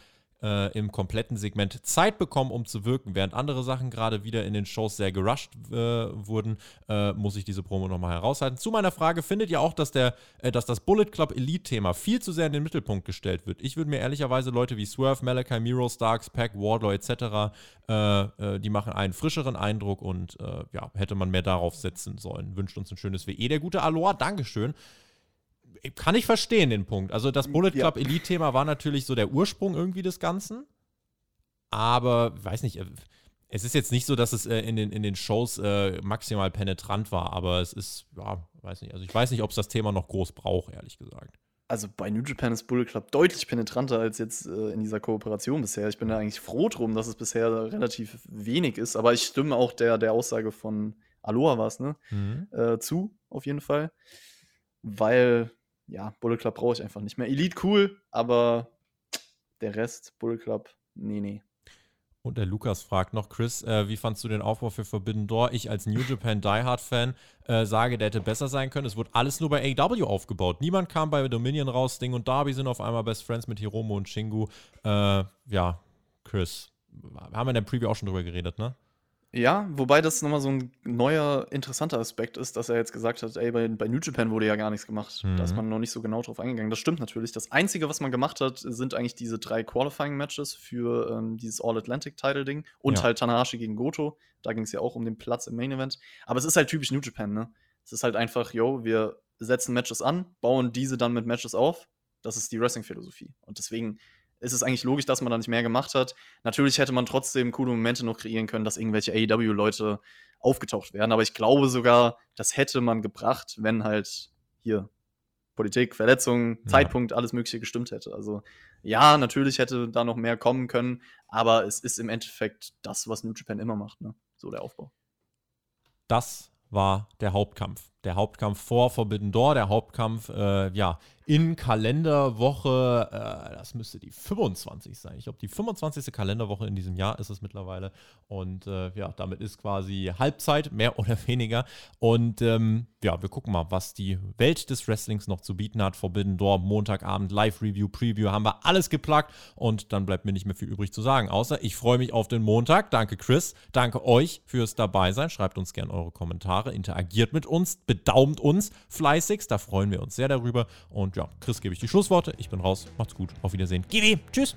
äh, im kompletten Segment Zeit bekommen, um zu wirken. Während andere Sachen gerade wieder in den Shows sehr gerusht äh, wurden, äh, muss ich diese Promo nochmal heraushalten. Zu meiner Frage, findet ihr auch, dass, der, äh, dass das Bullet Club Elite-Thema viel zu sehr in den Mittelpunkt gestellt wird? Ich würde mir ehrlicherweise Leute wie Swerve, Malachi, Miro, Starks, Pack, Wardlaw etc., äh, äh, die machen einen frischeren Eindruck und ja, hätte man mehr darauf setzen sollen. Wünscht uns ein schönes WE. Der gute Aloha, Dankeschön kann ich verstehen, den Punkt. Also das Bullet Club ja. Elite-Thema war natürlich so der Ursprung irgendwie des Ganzen. Aber, weiß nicht, äh, es ist jetzt nicht so, dass es äh, in, den, in den Shows äh, maximal penetrant war, aber es ist, ja, weiß nicht. Also ich weiß nicht, ob es das Thema noch groß braucht, ehrlich gesagt. Also bei New Japan ist Bullet Club deutlich penetranter als jetzt äh, in dieser Kooperation bisher. Ich bin da eigentlich froh drum, dass es bisher relativ wenig ist, aber ich stimme auch der, der Aussage von Aloha was, ne? Mhm. Äh, zu, auf jeden Fall. Weil ja, Bullet Club brauche ich einfach nicht mehr. Elite cool, aber der Rest, Bullet Club, nee, nee. Und der Lukas fragt noch, Chris, äh, wie fandst du den Aufbau für Forbidden Door? Ich als New Japan Die Hard Fan äh, sage, der hätte besser sein können. Es wurde alles nur bei AW aufgebaut. Niemand kam bei Dominion raus. Ding und Darby sind auf einmal Best Friends mit Hiromo und Shingu. Äh, ja, Chris, haben wir in der Preview auch schon drüber geredet, ne? Ja, wobei das nochmal so ein neuer, interessanter Aspekt ist, dass er jetzt gesagt hat, ey, bei, bei New Japan wurde ja gar nichts gemacht. Mhm. Da ist mhm. man noch nicht so genau drauf eingegangen. Das stimmt natürlich. Das Einzige, was man gemacht hat, sind eigentlich diese drei Qualifying-Matches für ähm, dieses All-Atlantic-Title-Ding und ja. halt Tanahashi gegen Goto. Da ging es ja auch um den Platz im Main-Event. Aber es ist halt typisch New Japan, ne? Es ist halt einfach, yo, wir setzen Matches an, bauen diese dann mit Matches auf. Das ist die Wrestling-Philosophie. Und deswegen ist es eigentlich logisch, dass man da nicht mehr gemacht hat. Natürlich hätte man trotzdem coole Momente noch kreieren können, dass irgendwelche AEW-Leute aufgetaucht werden. Aber ich glaube sogar, das hätte man gebracht, wenn halt hier Politik, Verletzungen, ja. Zeitpunkt, alles Mögliche gestimmt hätte. Also ja, natürlich hätte da noch mehr kommen können, aber es ist im Endeffekt das, was New Japan immer macht, ne? So der Aufbau. Das war der Hauptkampf. der Hauptkampf vor Forbidden Door, der Hauptkampf, äh, ja, in Kalenderwoche, äh, das müsste die 25 sein. Ich glaube, die 25. Kalenderwoche in diesem Jahr ist es mittlerweile. Und äh, ja, damit ist quasi Halbzeit, mehr oder weniger. Und ähm, ja, wir gucken mal, was die Welt des Wrestlings noch zu bieten hat. Forbidden Door, Montagabend, Live-Review, Preview, haben wir alles geplagt. Und dann bleibt mir nicht mehr viel übrig zu sagen, außer ich freue mich auf den Montag. Danke, Chris. Danke euch fürs Dabeisein. Schreibt uns gerne eure Kommentare, interagiert mit uns, bedaumt uns fleißigst. Da freuen wir uns sehr darüber. Und und ja, Chris gebe ich die Schlussworte. Ich bin raus. Macht's gut. Auf Wiedersehen. GW. Tschüss.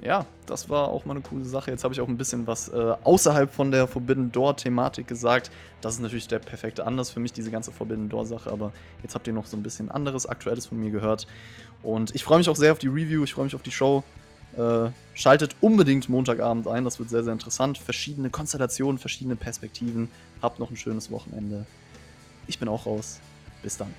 Ja, das war auch mal eine coole Sache. Jetzt habe ich auch ein bisschen was äh, außerhalb von der Forbidden Door-Thematik gesagt. Das ist natürlich der perfekte Anlass für mich, diese ganze Forbidden Door-Sache. Aber jetzt habt ihr noch so ein bisschen anderes, Aktuelles von mir gehört. Und ich freue mich auch sehr auf die Review. Ich freue mich auf die Show. Äh, schaltet unbedingt Montagabend ein. Das wird sehr, sehr interessant. Verschiedene Konstellationen, verschiedene Perspektiven. Habt noch ein schönes Wochenende. Ich bin auch raus. Bis dann.